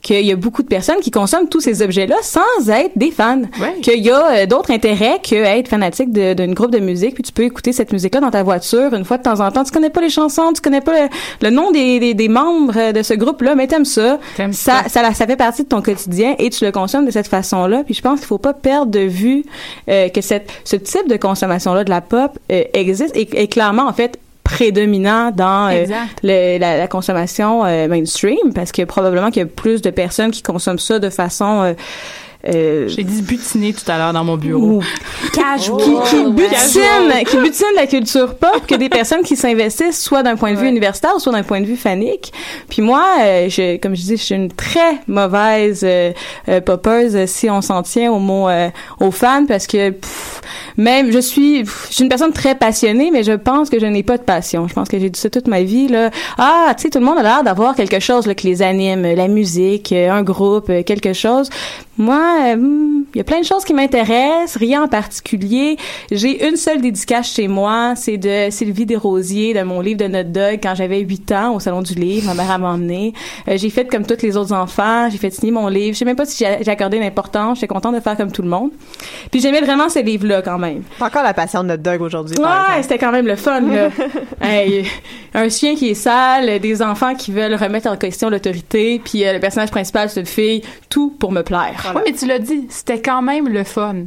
qu'il y a beaucoup de personnes qui consomment tous ces objets-là sans être des fans. Ouais. Qu'il y a euh, d'autres intérêts que être fanatique d'une groupe de musique, puis tu peux écouter cette musique-là dans ta voiture une fois de temps en temps. Tu connais pas les chansons, tu connais pas le, le nom des, des, des membres euh, de ce groupe-là, mais t'aimes ça. T'aimes Ça, ça. ça, ça fait partie de ton quotidien et tu le consommes de cette façon-là. Puis je pense qu'il faut pas perdre de vue euh, que cette, ce type de consommation-là de la pop euh, existe et est clairement en fait prédominant dans euh, le- la, la consommation euh, mainstream parce que probablement qu'il y a plus de personnes qui consomment ça de façon euh, euh, j'ai dit butiner tout à l'heure dans mon bureau. ou Casual. qui, qui butinent, qui butinent la culture pop que des personnes qui s'investissent soit d'un point de vue Ouais. universitaire soit d'un point de vue fanique. Puis moi, euh, je, comme je dis, je suis une très mauvaise euh, euh, poppeuse si on s'en tient au mot euh, aux fans parce que pff, même je suis je suis une personne très passionnée mais je pense que je n'ai pas de passion. Je pense que j'ai dit ça toute ma vie là. Ah, tu sais tout le monde a l'air d'avoir quelque chose là, qui les anime, la musique, euh, un groupe, euh, quelque chose. Moi, euh, hmm, il y a plein de choses qui m'intéressent, rien en particulier. J'ai une seule dédicace chez moi, c'est de Sylvie Desrosiers, de mon livre de Notre Dog, quand j'avais 8 ans, au Salon du Livre. Ma mère a emmené. Euh, j'ai fait comme tous les autres enfants, j'ai fait signer mon livre. Je sais même pas si j'ai accordé l'importance, j'étais contente de faire comme tout le monde. Puis j'aimais vraiment ce livre-là quand même. C'est encore la passion de notre dog aujourd'hui Ouais, c'était quand même le fun, là. Hey, un chien qui est sale, des enfants qui veulent remettre en question l'autorité, puis euh, le personnage principal, c'est une fille, tout pour me plaire. Oui, mais tu l'as dit, c'était quand même le fun.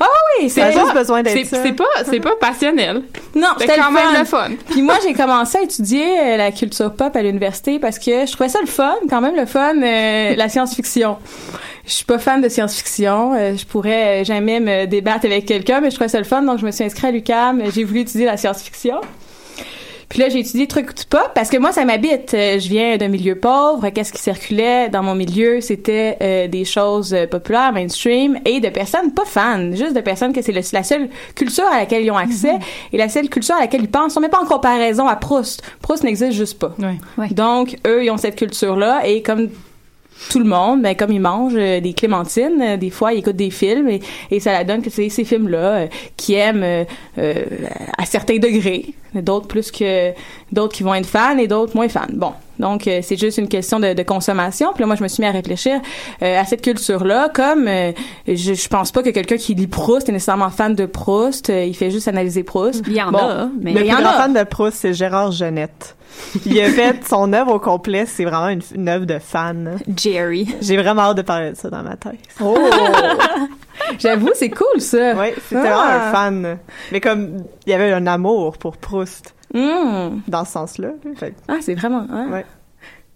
Ah oui, c'est juste pas- besoin C'est d'être ça. c'est pas, c'est pas passionnel. Non, C'est c'était quand le même fun. le fun. Puis moi, j'ai commencé à étudier euh, la culture pop à l'université parce que je trouvais ça le fun, quand même le fun, euh, la science-fiction. Je suis pas fan de science-fiction. euh, je pourrais jamais me débattre avec quelqu'un, mais je trouvais ça le fun, donc je me suis inscrite à l'UQAM. J'ai voulu étudier la science-fiction. Puis là, j'ai étudié truc pop parce que moi, ça m'habite. Euh, Je viens d'un milieu pauvre. Qu'est-ce qui circulait dans mon milieu? C'était euh, des choses euh, populaires, mainstream, et de personnes pas fans, juste de personnes que c'est la seule culture à laquelle ils ont accès et la seule culture à laquelle ils pensent. On met pas en comparaison à Proust. Proust n'existe juste pas. Donc, eux, ils ont cette culture-là et comme tout le monde, ben, comme ils mangent euh, des clémentines, euh, des fois ils écoutent des films et, et ça la donne que c'est ces films-là euh, qui aiment euh, euh, à certains degrés, d'autres plus que d'autres qui vont être fans et d'autres moins fans. Bon, donc euh, c'est juste une question de, de consommation. Puis là, moi, je me suis mis à réfléchir euh, à cette culture-là, comme euh, je, je pense pas que quelqu'un qui lit Proust est nécessairement fan de Proust. euh, il fait juste analyser Proust. Il y en Bon. a, mais Le il y plus en grand a. fan de Proust, c'est Gérard Genette. Il a fait son œuvre au complet, c'est vraiment une, une œuvre de fan. Jerry. J'ai vraiment hâte de parler de ça dans ma tête. Oh, j'avoue, c'est cool ça. Oui, c'était Ah. vraiment un fan. Mais comme, il y avait un amour pour Proust, Hmm. dans ce sens-là. Ah, c'est vraiment. hein? Ouais.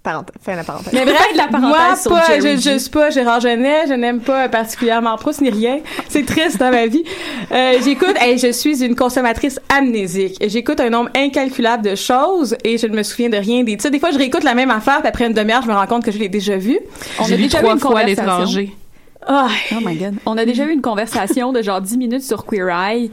Parenthèse, fin de la parenthèse. Mais bref, la parenthèse moi, sur pas, Jerry je, je suis pas Gérard Genet, je n'aime pas particulièrement Proust ni rien. C'est triste dans ma vie. Euh, j'écoute, hey, je suis une consommatrice amnésique. J'écoute un nombre incalculable de choses et je ne me souviens de rien des. Sais, des fois, je réécoute la même affaire, puis après une demi-heure, je me rends compte que je l'ai déjà vue. On J'ai a lu déjà eu trois une fois à conversation. l'étranger. Ah, Oh my god. On a déjà eu une conversation de genre 10 minutes sur Queer Eye,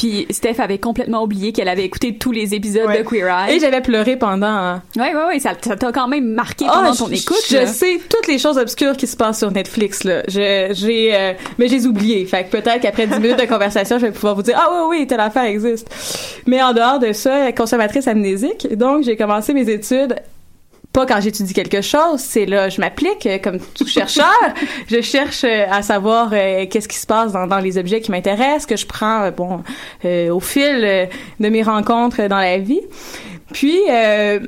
puis Steph avait complètement oublié qu'elle avait écouté tous les épisodes Ouais. de Queer Eye. et j'avais pleuré pendant. Ouais, ouais, ouais, ça t'a quand même marqué Ah, pendant ton écoute. Je là. sais toutes les choses obscures qui se passent sur Netflix là. Je- J'ai, euh, mais j'ai oublié. Fait que peut-être qu'après 10 minutes de conversation, je vais pouvoir vous dire ah oui oui telle affaire existe. Mais en dehors de ça, consommatrice amnésique, donc j'ai commencé mes études. Pas quand j'étudie quelque chose, c'est là je m'applique euh, comme tout chercheur. je cherche euh, à savoir euh, qu'est-ce qui se passe dans, dans les objets qui m'intéressent, que je prends euh, bon euh, au fil de mes rencontres dans la vie. Puis euh,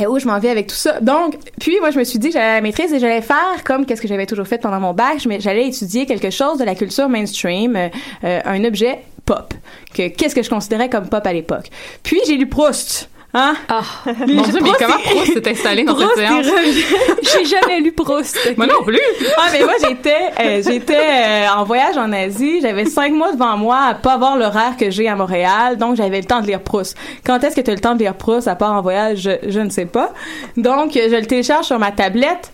et où je m'en vais avec tout ça? Donc, puis moi, je me suis dit que j'allais à la maîtrise et j'allais faire comme qu'est-ce que j'avais toujours fait pendant mon bac. J'allais étudier quelque chose de la culture mainstream, un objet pop. Que qu'est-ce que je considérais comme pop à l'époque. Puis j'ai lu Proust. Hein? Ah, Mon Dieu, mais comment Proust s'est installé dans Proust séance? j'ai jamais lu Proust. Moi non plus. Ah, mais moi, j'étais, euh, j'étais euh, en voyage en Asie. J'avais cinq mois devant moi à pas avoir l'horaire que j'ai à Montréal. Donc, j'avais le temps de lire Proust. Quand est-ce que tu as le temps de lire Proust à part en voyage? Je, je ne sais pas. Donc, je le télécharge sur ma tablette.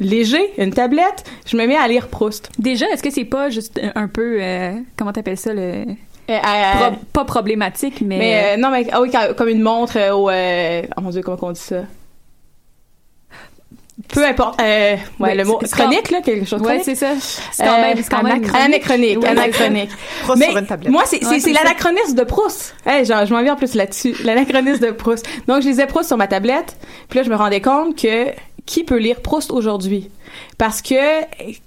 Léger, une tablette. Je me mets à lire Proust. Déjà, est-ce que c'est pas juste un peu, euh, comment t'appelles ça, le, Euh, pro- pas problématique, mais, mais euh, non, mais ah oui, comme une montre euh, au... euh, oh mon Dieu, comment on dit ça? Peu importe. Euh, ouais, Ouais, le mot chronique, là, quelque chose. ouais, chronique? c'est ça. C'est quand même, c'est quand même anachronique. Ouais, anachronique. Proust Mais sur une tablette. moi, c'est Ouais, l'anachronisme de Proust. Hey, genre, je m'en viens en plus là-dessus. L'anachronisme de Proust. Donc, je lisais Proust sur ma tablette. Puis là, je me rendais compte que qui peut lire Proust aujourd'hui? Parce que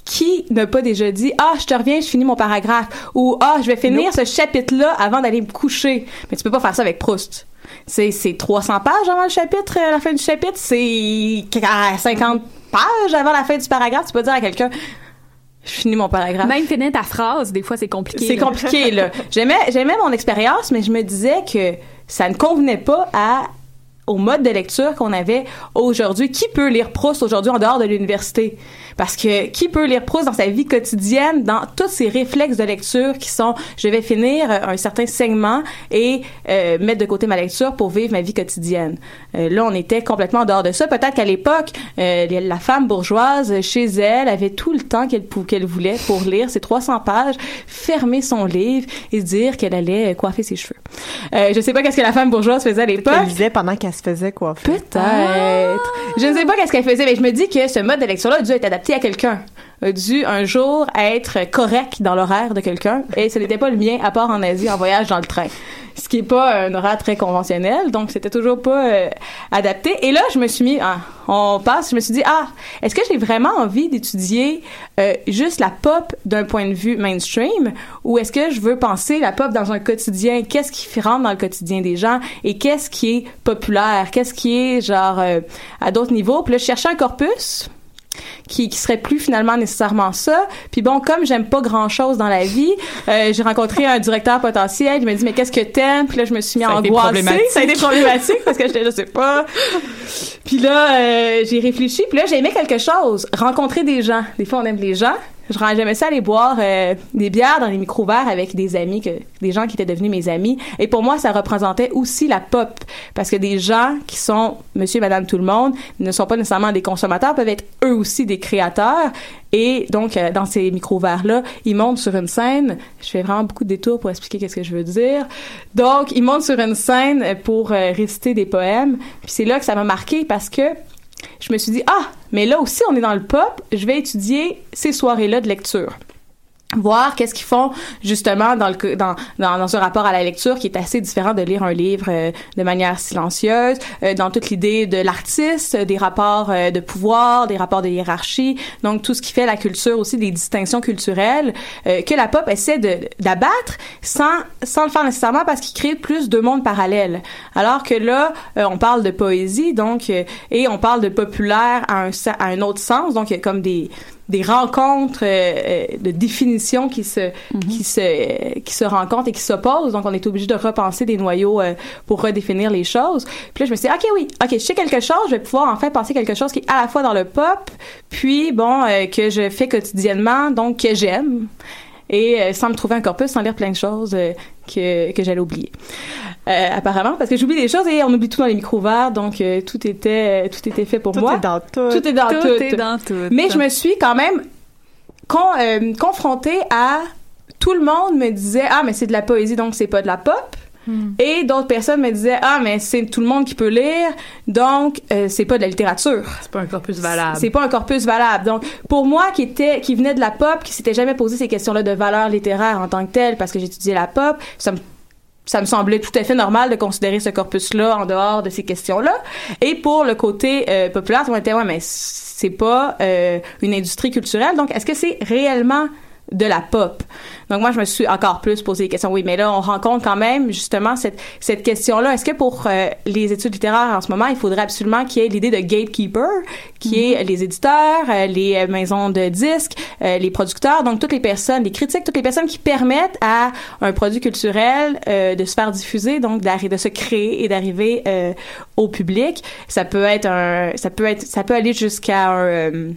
qui n'a pas déjà dit ah je te reviens je finis mon paragraphe ou ah je vais finir ce chapitre là avant d'aller me coucher mais tu peux pas faire ça avec Proust c'est c'est 300 pages avant le chapitre à la fin du chapitre? C'est 50 pages avant la fin du paragraphe? Tu peux dire à quelqu'un je finis mon paragraphe Même finir ta phrase, des fois, c'est compliqué. c'est compliqué, là. J'aimais, j'aimais mon expérience, mais je me disais que ça ne convenait pas à au mode de lecture qu'on avait aujourd'hui. Qui peut lire Proust aujourd'hui en dehors de l'université? Parce que qui peut lire Proust dans sa vie quotidienne, dans tous ces réflexes de lecture qui sont je vais finir euh, un certain segment et euh, mettre de côté ma lecture pour vivre ma vie quotidienne. Euh, là, on était complètement en dehors de ça. Peut-être qu'à l'époque, la femme bourgeoise, chez elle, avait tout le temps qu'elle qu'elle voulait pour lire ses 300 pages, fermer son livre et dire qu'elle allait coiffer ses cheveux. Je sais pas qu'est-ce que la femme bourgeoise faisait à l'époque. Se faisait coiffer. Peut-être. Je ne sais pas qu'est-ce qu'elle faisait, mais je me dis que ce mode de lecture-là a dû être adapté à quelqu'un. A dû un jour être correct dans l'horaire de quelqu'un, et ce n'était pas le mien, à part en Asie, en voyage dans le train. Ce qui est pas un horaire très conventionnel, donc c'était toujours pas euh, adapté. Et là, je me suis mis, ah, on passe, je me suis dit, ah, est-ce que j'ai vraiment envie d'étudier euh, juste la pop d'un point de vue mainstream, ou est-ce que je veux penser la pop dans un quotidien, qu'est-ce qui rentre dans le quotidien des gens, et qu'est-ce qui est populaire, qu'est-ce qui est genre euh, à d'autres niveaux? Puis là, je cherchais un corpus qui qui serait plus finalement nécessairement ça. Puis bon, comme j'aime pas grand chose dans la vie, euh, j'ai rencontré un directeur potentiel. Il m'a dit mais qu'est-ce que t'aimes? Puis là je me suis mis Ça à a été angoisser. problématique. Ça a été problématique parce que j'étais je sais pas. Puis là euh, j'ai réfléchi. Puis là j'ai aimé quelque chose, rencontrer des gens. Des fois on aime les gens. Je j'aimais ça aller boire euh, des bières dans les micro verts avec des amis que des gens qui étaient devenus mes amis. Et pour moi ça représentait aussi la pop parce que des gens qui sont monsieur et madame tout le monde ne sont pas nécessairement des consommateurs peuvent être eux aussi des créateurs. Et donc euh, dans ces micro verts là ils montent sur une scène. Je fais vraiment beaucoup de détours pour expliquer qu'est-ce que je veux dire. Donc ils montent sur une scène pour euh, réciter des poèmes. Puis c'est là que ça m'a marqué parce que je me suis dit ah mais là aussi on est dans le pop je vais étudier ces soirées là de lecture voir qu'est-ce qu'ils font justement dans le dans, dans dans un rapport à la lecture qui est assez différent de lire un livre euh, de manière silencieuse euh, dans toute l'idée de l'artiste des rapports euh, de pouvoir des rapports de hiérarchie. Donc tout ce qui fait la culture aussi des distinctions culturelles euh, que la pop essaie de d'abattre sans sans le faire nécessairement parce qu'il crée plus de mondes parallèles. Alors que là euh, on parle de poésie donc euh, et on parle de populaire à un à un autre sens donc il y a comme des des rencontres euh, euh, de définition qui se qui se qui se rencontrent et qui s'opposent. Donc on est obligé de repenser des noyaux euh, pour redéfinir les choses. Puis là je me suis dit ok oui ok je sais quelque chose je vais pouvoir en fait penser quelque chose qui est à la fois dans le pop puis bon euh, que je fais quotidiennement donc que j'aime et euh, sans me trouver un corpus, sans lire plein de choses euh, que, que j'allais oublier. Euh, apparemment, parce que j'oublie des choses et on oublie tout dans les micro verts, donc euh, tout était tout était fait pour Tout moi. est dans tout. Tout est dans tout. Tout est dans tout. Mais je me suis quand même con, euh, confrontée à tout le monde me disait ah mais c'est de la poésie donc c'est pas de la pop. Et d'autres personnes me disaient ah mais c'est tout le monde qui peut lire donc euh, c'est pas de la littérature. C'est pas un corpus valable. C'est pas un corpus valable. Donc, pour moi, qui était, qui venait de la pop, qui s'était jamais posé ces questions-là de valeur littéraire en tant que telle, parce que j'étudiais la pop, ça me ça me semblait tout à fait normal de considérer ce corpus-là en dehors de ces questions-là. Et pour le côté euh, populaire, on était ouais, mais c'est pas euh, une industrie culturelle. Donc, est-ce que c'est réellement de la pop. Donc moi je me suis encore plus posé des questions. Oui, mais là on rencontre quand même justement cette cette question-là. Est-ce que pour euh, les études littéraires en ce moment, il faudrait absolument qu'il y ait l'idée de gatekeeper, qui est les éditeurs, euh, les euh, maisons de disques, euh, les producteurs, donc toutes les personnes, les critiques, toutes les personnes qui permettent à un produit culturel de se faire diffuser, donc de se créer et d'arriver au public. Ça peut être un, ça peut être, ça peut aller jusqu'à un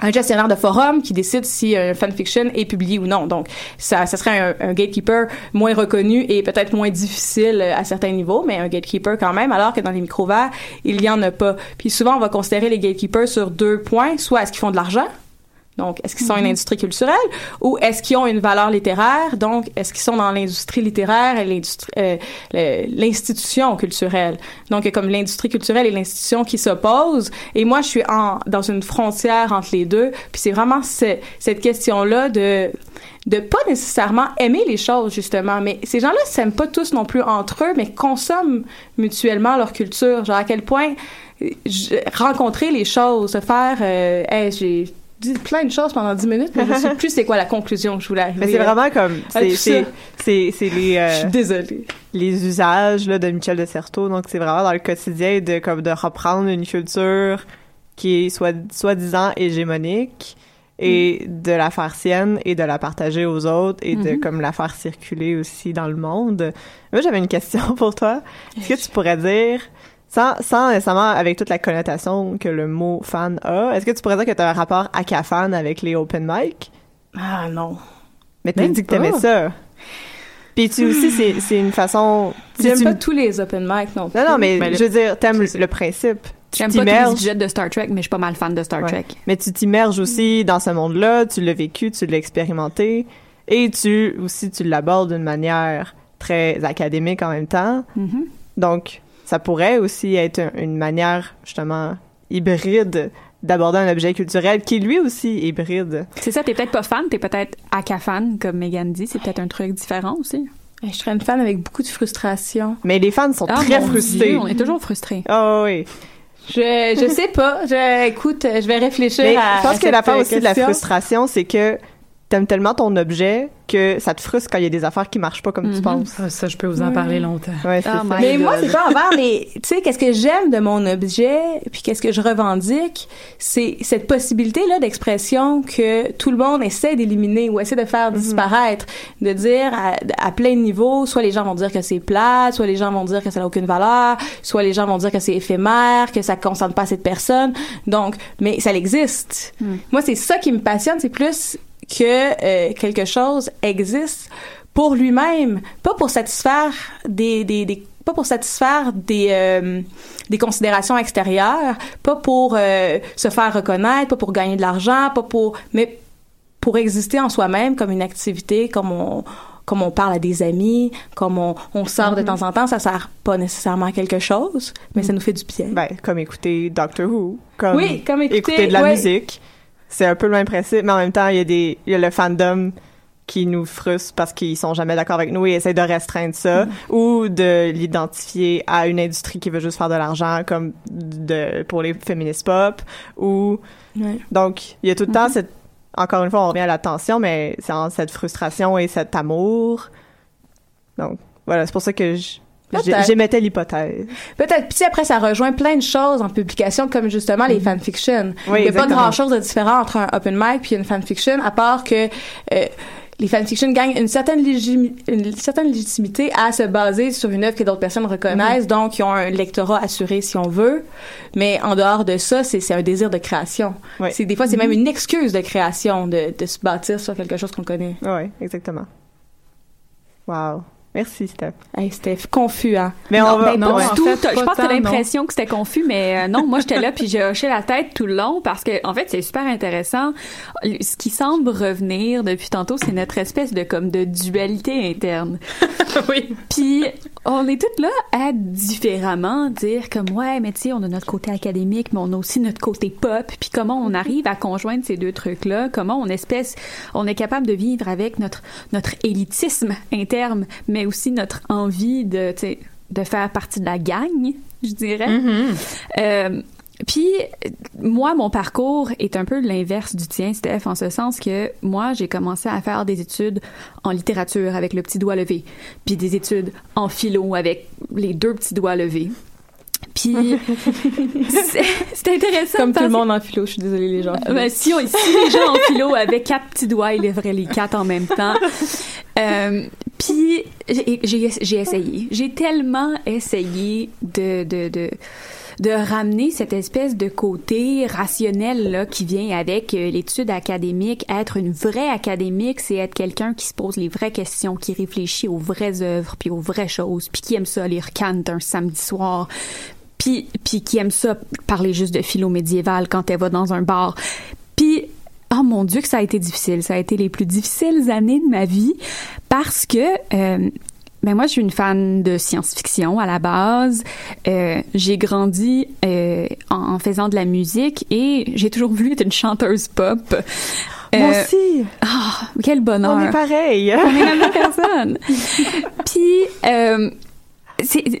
un gestionnaire de forum qui décide si un fanfiction est publié ou non. Donc, ça, ça serait un, gatekeeper moins reconnu et peut-être moins difficile euh, à certains niveaux, mais un gatekeeper quand même, alors que dans les micro-verts, il y en a pas. Puis souvent, on va considérer les gatekeepers sur deux points. Soit est-ce qu'ils font de l'argent? Donc, est-ce qu'ils sont une industrie culturelle ou est-ce qu'ils ont une valeur littéraire? Donc, est-ce qu'ils sont dans l'industrie littéraire et euh, l'institution culturelle? Donc, il y a comme l'industrie culturelle et l'institution qui s'opposent. Et moi, je suis en, dans une frontière entre les deux. Puis c'est vraiment ce- cette question-là de de pas nécessairement aimer les choses justement mais ces gens-là s'aiment pas tous non plus entre eux mais consomment mutuellement leur culture genre à quel point euh, je- rencontrer les choses se faire euh, hey, j'ai dit plein de choses pendant 10 minutes mais je sais plus c'est quoi la conclusion que je voulais arriver Mais c'est vraiment comme Ah, c'est les euh, je suis désolée les usages là de Michel de Certeau donc c'est vraiment dans le quotidien de comme de reprendre une culture qui est soi-disant hégémonique et de la faire sienne et de la partager aux autres et de Mhm. comme la faire circuler aussi dans le monde. Moi j'avais une question pour toi. Est-ce que tu pourrais dire sans, sans nécessairement avec toute la connotation que le mot fan a, est-ce que tu pourrais dire que tu as un rapport à fan avec les open mic? ah non Mais tu dit que t'aimais ça. Puis tu aussi, c'est, c'est une façon... j'aime tu- pas tous les open mic non plus. Non, non, mais, Mais le- je veux dire, t'aimes le, le principe. Tu J'aime pas tous les épisodes de Star Trek, mais je suis pas mal fan de Star Ouais. Trek. mais tu t'immerges aussi dans ce monde-là, tu l'as vécu, tu l'as expérimenté, et tu aussi, tu l'abordes d'une manière très académique en même temps. Mhm. Donc, ça pourrait aussi être un- une manière, justement, hybride d'aborder un objet culturel qui, lui aussi, est hybride. C'est ça, t'es peut-être pas fan, t'es peut-être aka fan, comme Megan dit. C'est peut-être un truc différent aussi. je serais une fan avec beaucoup de frustration Mais les fans sont Ah, très mon frustrés. Dieu, on est toujours frustrés. Ah oui. je je sais pas je écoute je vais réfléchir Mais à je pense à que la part aussi de la frustration, c'est que t'aimes tellement ton objet que ça te frustre quand il y a des affaires qui marchent pas comme tu Mhm. penses. Ah, ça, je peux vous en parler longtemps. Ouais, c'est Oh ça. Mais moi, God. c'est pas envers les. Tu sais, qu'est-ce que j'aime de mon objet, puis qu'est-ce que je revendique, c'est cette possibilité-là d'expression que tout le monde essaie d'éliminer ou essaie de faire disparaître, de dire à, à plein de niveaux, soit les gens vont dire que c'est plate, soit les gens vont dire que ça n'a aucune valeur, soit les gens vont dire que c'est éphémère, que ça concerne pas assez de personnes. Donc, mais ça existe. Moi, c'est ça qui me passionne, c'est plus que euh, quelque chose existe pour lui-même, pas pour satisfaire des, des, des pas pour satisfaire des euh, des considérations extérieures, pas pour euh, se faire reconnaître, pas pour gagner de l'argent, pas pour mais pour exister en soi-même comme une activité, comme on comme on parle à des amis, comme on, on sort de temps en temps, ça sert pas nécessairement à quelque chose, mais ça nous fait du bien. Ben, comme écouter Doctor Who, comme, Oui, comme écouter, de la musique. C'est un peu le même principe, mais en même temps, il y a des, il y a le fandom qui nous frustre parce qu'ils sont jamais d'accord avec nous et essayent de restreindre ça Mm. ou de l'identifier à une industrie qui veut juste faire de l'argent comme de pour les féministes pop ou donc il y a tout le Mm-hmm. temps cette encore une fois on revient à la tension mais c'est cette frustration et cet amour donc voilà c'est pour ça que je-. J'émettais l'hypothèse Peut-être. Puis après, ça rejoint plein de choses en publication, comme justement les fanfictions. Oui, Il n'y a pas grand-chose de différent entre un open mic puis une fanfiction, à part que euh, les fanfictions gagnent une certaine, légimi- une certaine légitimité à se baser sur une œuvre que d'autres personnes reconnaissent, donc ils ont un lectorat assuré si on veut. Mais en dehors de ça, c'est un désir de création. Oui. C'est Des fois, c'est même une excuse de création de, de se bâtir sur quelque chose qu'on connaît. oui exactement wow merci Steph Hey, C'était confus, hein? mais on Non, va ben, non, pas du en tout. Je pense que t'as l'impression que c'était confus, mais euh, non, moi j'étais là puis j'ai hoché la tête tout le long parce que en fait c'est super intéressant. Ce qui semble revenir depuis tantôt, c'est notre espèce de comme de dualité interne. oui. Puis on est toutes là à différemment dire comme ouais, mais tu sais, on a notre côté académique, mais on a aussi notre côté pop. Puis comment on arrive à conjoindre ces deux trucs-là? Comment on espèce, on est capable de vivre avec notre notre élitisme interne, mais aussi notre envie de de faire partie de la gang, je dirais? Euh, puis, euh, moi, mon parcours est un peu l'inverse du tien, Steph, en ce sens que moi, j'ai commencé à faire des études en littérature avec le petit doigt levé, puis des études en philo avec les deux petits doigts levés. Puis, c'est intéressant. Comme tout le monde en philo, je suis désolée les gens. en philo. ben, si, on, si les gens en philo avaient quatre petits doigts, ils lèveraient les quatre en même temps. Euh, Puis j'ai essayé. J'ai tellement essayé de, de, de, de ramener cette espèce de côté rationnel là, qui vient avec euh, l'étude académique. Être une vraie académique, c'est être quelqu'un qui se pose les vraies questions, qui réfléchit aux vraies œuvres, puis aux vraies choses, puis qui aime ça lire Kant un samedi soir, puis puis qui aime ça parler juste de philo médiéval quand elle va dans un bar. Puis oh mon dieu que ça a été difficile, ça a été les plus difficiles années de ma vie parce que euh, ben moi, je suis une fan de science-fiction à la base. Euh, j'ai grandi euh, en, en faisant de la musique et j'ai toujours voulu être une chanteuse pop. moi Euh, aussi Ah, quel bonheur! on est pareil On est la même personne. Puis, euh,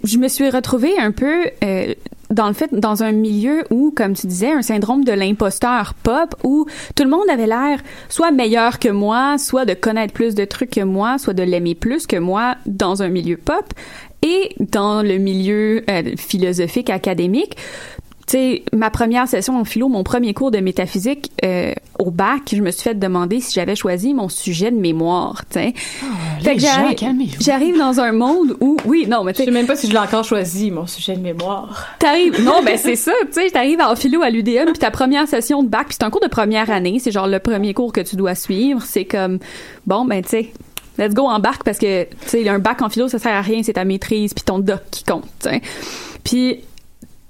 je me suis retrouvée un peu euh, dans le fait dans un milieu où, comme tu disais, un syndrome de l'imposteur pop où tout le monde avait l'air soit meilleur que moi, soit de connaître plus de trucs que moi, soit de l'aimer plus que moi dans un milieu pop et dans le milieu euh, philosophique académique. Tu sais, ma première session en philo, mon premier cours de métaphysique euh, au bac, je me suis fait demander si j'avais choisi mon sujet de mémoire, tu sais. Fait les que gens, j'arrive- dans un monde où, oui, non, mais Je tu sais sais, même pas si je l'ai encore choisi, mon sujet de mémoire. t'arrives, non, ben c'est ça, tu sais, t'arrives en philo à l'UDM, puis ta première session de bac, puis c'est un cours de première année, c'est genre le premier cours que tu dois suivre, c'est comme, bon, ben tu sais, let's go en bac, parce que, tu sais, un bac en philo, ça sert à rien, c'est ta maîtrise, puis ton doc qui compte, tu sais. Puis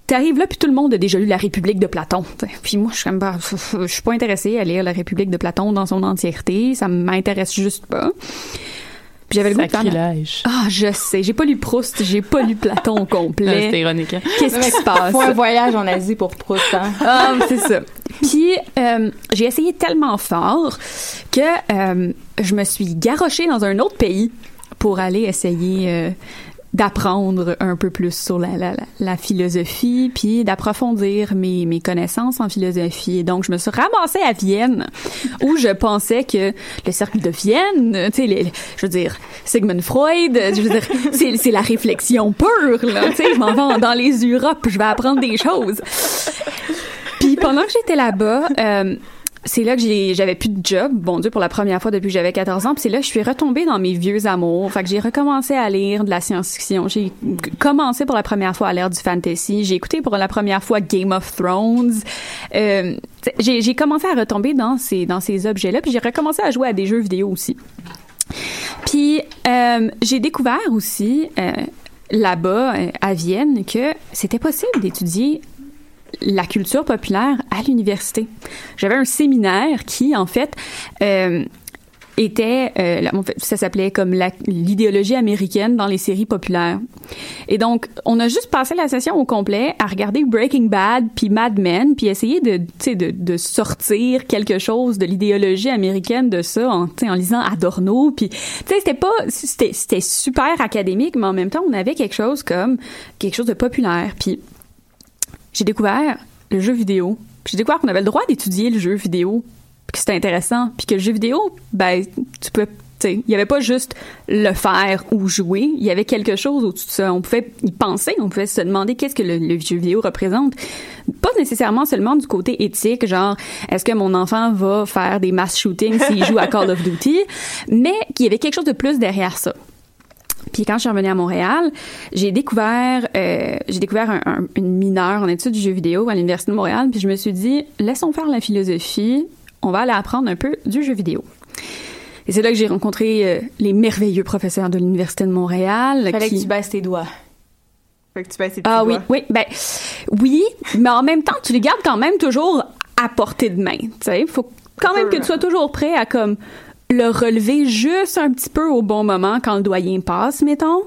T'arrives là, puis tout le monde a déjà lu La République de Platon. Puis moi, je suis comme, bah, je suis pas intéressée à lire La République de Platon dans son entièreté. Ça m'intéresse juste pas. Puis j'avais le goût de. Ah, je sais. J'ai pas lu Proust, j'ai pas lu Platon au complet. C'était ironique. hein. Qu'est-ce qui se passe? Faut un voyage en Asie pour Proust, hein. Ah, c'est ça. Puis euh, j'ai essayé tellement fort que euh, je me suis garochée dans un autre pays pour aller essayer euh, d'apprendre un peu plus sur la, la, la philosophie, puis d'approfondir mes, mes connaissances en philosophie. Et donc, je me suis ramassée à Vienne, où je pensais que le cercle de Vienne, tu sais, je veux dire, Sigmund Freud, je veux dire, c'est, c'est la réflexion pure, là, tu sais, je m'en vais dans les Europes, je vais apprendre des choses. Puis pendant que j'étais là-bas, euh, c'est là que j'avais plus de job, bon Dieu, pour la première fois depuis que j'avais 14 ans. Puis c'est là que je suis retombée dans mes vieux amours. Fait que j'ai recommencé à lire de la science-fiction. J'ai commencé pour la première fois à lire du fantasy. J'ai écouté pour la première fois Game of Thrones. Euh, j'ai, commencé à retomber dans ces, dans ces objets-là. Puis j'ai recommencé à jouer à des jeux vidéo aussi. Puis euh, j'ai découvert aussi euh, là-bas à Vienne que c'était possible d'étudier la culture populaire à l'université. J'avais un séminaire qui, en fait, euh, était, euh, ça s'appelait comme l'idéologie américaine dans les séries populaires. Et donc, on a juste passé la session au complet à regarder Breaking Bad puis Mad Men puis essayer de, de, sortir quelque chose de l'idéologie américaine de ça en, en lisant Adorno puis, tu sais, c'était pas, c'était super académique, mais en même temps, on avait quelque chose comme quelque chose de populaire. Puis, j'ai découvert le jeu vidéo. J'ai découvert qu'on avait le droit d'étudier le jeu vidéo, puis que c'était intéressant, puis que le jeu vidéo, ben, tu peux, tu il y avait pas juste le faire ou jouer, il y avait quelque chose au-dessus de ça. On pouvait y penser, on pouvait se demander qu'est-ce que le, le jeu vidéo représente. Pas nécessairement seulement du côté éthique, genre, est-ce que mon enfant va faire des mass shootings s'il joue à Call of Duty, mais qu'il y avait quelque chose de plus derrière ça. Puis quand je suis revenue à Montréal, j'ai découvert euh, j'ai découvert un- un- une mineure en études du jeu vidéo à l'université de Montréal, puis je me suis dit laissons faire la philosophie, on va aller apprendre un peu du jeu vidéo. Et c'est là que j'ai rencontré euh, les merveilleux professeurs de l'université de Montréal. Fallait qui- que tu baisses tes doigts. Fait que tu passes tes ah oui, doigts. oui, ben oui, mais en même temps, tu les gardes quand même toujours à portée de main. Tu sais, faut quand même que tu sois toujours prêt à comme le relever juste un petit peu au bon moment quand le doyen passe, mettons.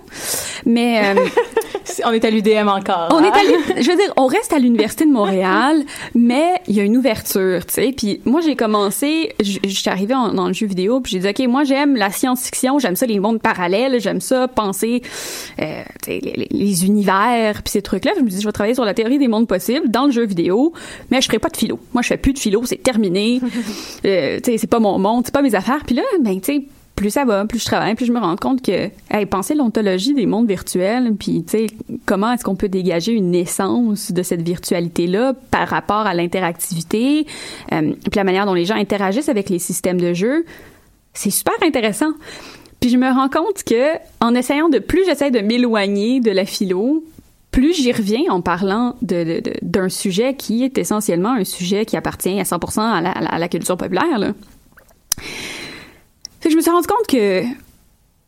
Mais euh, On est à l'UDM encore. on est hein? à l'u- je veux dire, on reste à l'université de Montréal, mais il y a une ouverture, tu sais. Puis moi, j'ai commencé, je suis arrivée en- dans le jeu vidéo, puis j'ai dit, ok, moi j'aime la science-fiction, j'aime ça les mondes parallèles, j'aime ça penser, euh, les- les univers, puis ces trucs-là. Je me dis, je vais travailler sur la théorie des mondes possibles dans le jeu vidéo, mais je ferai pas de philo. Moi, je fais plus de philo, c'est terminé. Euh, tu sais, c'est pas mon monde, c'est pas mes affaires. Puis là, ben, tu sais plus ça va, plus je travaille, plus je me rends compte que, hey, penser l'ontologie des mondes virtuels, puis tu sais, comment est-ce qu'on peut dégager une essence de cette virtualité-là par rapport à l'interactivité, euh, puis la manière dont les gens interagissent avec les systèmes de jeu, c'est super intéressant. Puis je me rends compte que, en essayant de plus j'essaie de m'éloigner de la philo, plus j'y reviens en parlant de, d'un sujet qui est essentiellement un sujet qui appartient à 100% à la, à la- à la culture populaire. Là. Fait que je me suis rendu compte que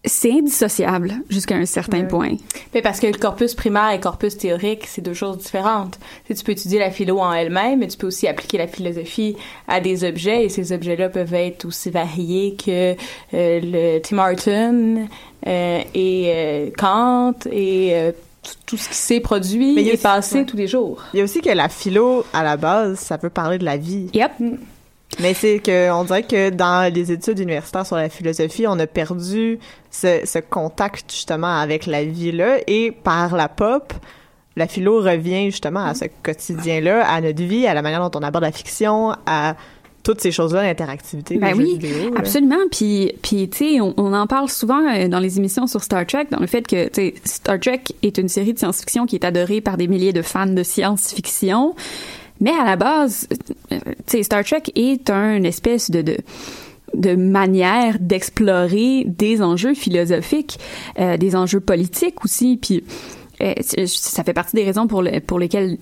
c'est indissociable jusqu'à un certain point. Mais parce que le corpus primaire et le corpus théorique, c'est deux choses différentes. Tu, sais, tu peux étudier la philo en elle-même, mais tu peux aussi appliquer la philosophie à des objets, et ces objets-là peuvent être aussi variés que euh, le Tim Horton euh, et euh, Kant et euh, tout, tout ce qui s'est produit Mais il y a et aussi- passé ouais. tous les jours. Il y a aussi que la philo, à la base, ça peut parler de la vie. Yep. Mais c'est que on dirait que dans les études universitaires sur la philosophie, on a perdu ce, ce contact justement avec la vie-là et par la pop, la philo revient justement à ce quotidien-là, à notre vie, à la manière dont on aborde la fiction, à toutes ces choses-là, l'interactivité Ben oui, vidéo. là. Absolument. Puis, puis tu sais, on, on en parle souvent euh, dans les émissions sur Star Trek, dans le fait que, Star Trek est une série de science-fiction qui est adorée par des milliers de fans de science-fiction. Mais à la base, euh, tu sais, Star Trek est un espèce de, de de manière d'explorer des enjeux philosophiques, euh, des enjeux politiques aussi. Puis euh, ça fait partie des raisons pour, le- pour lesquelles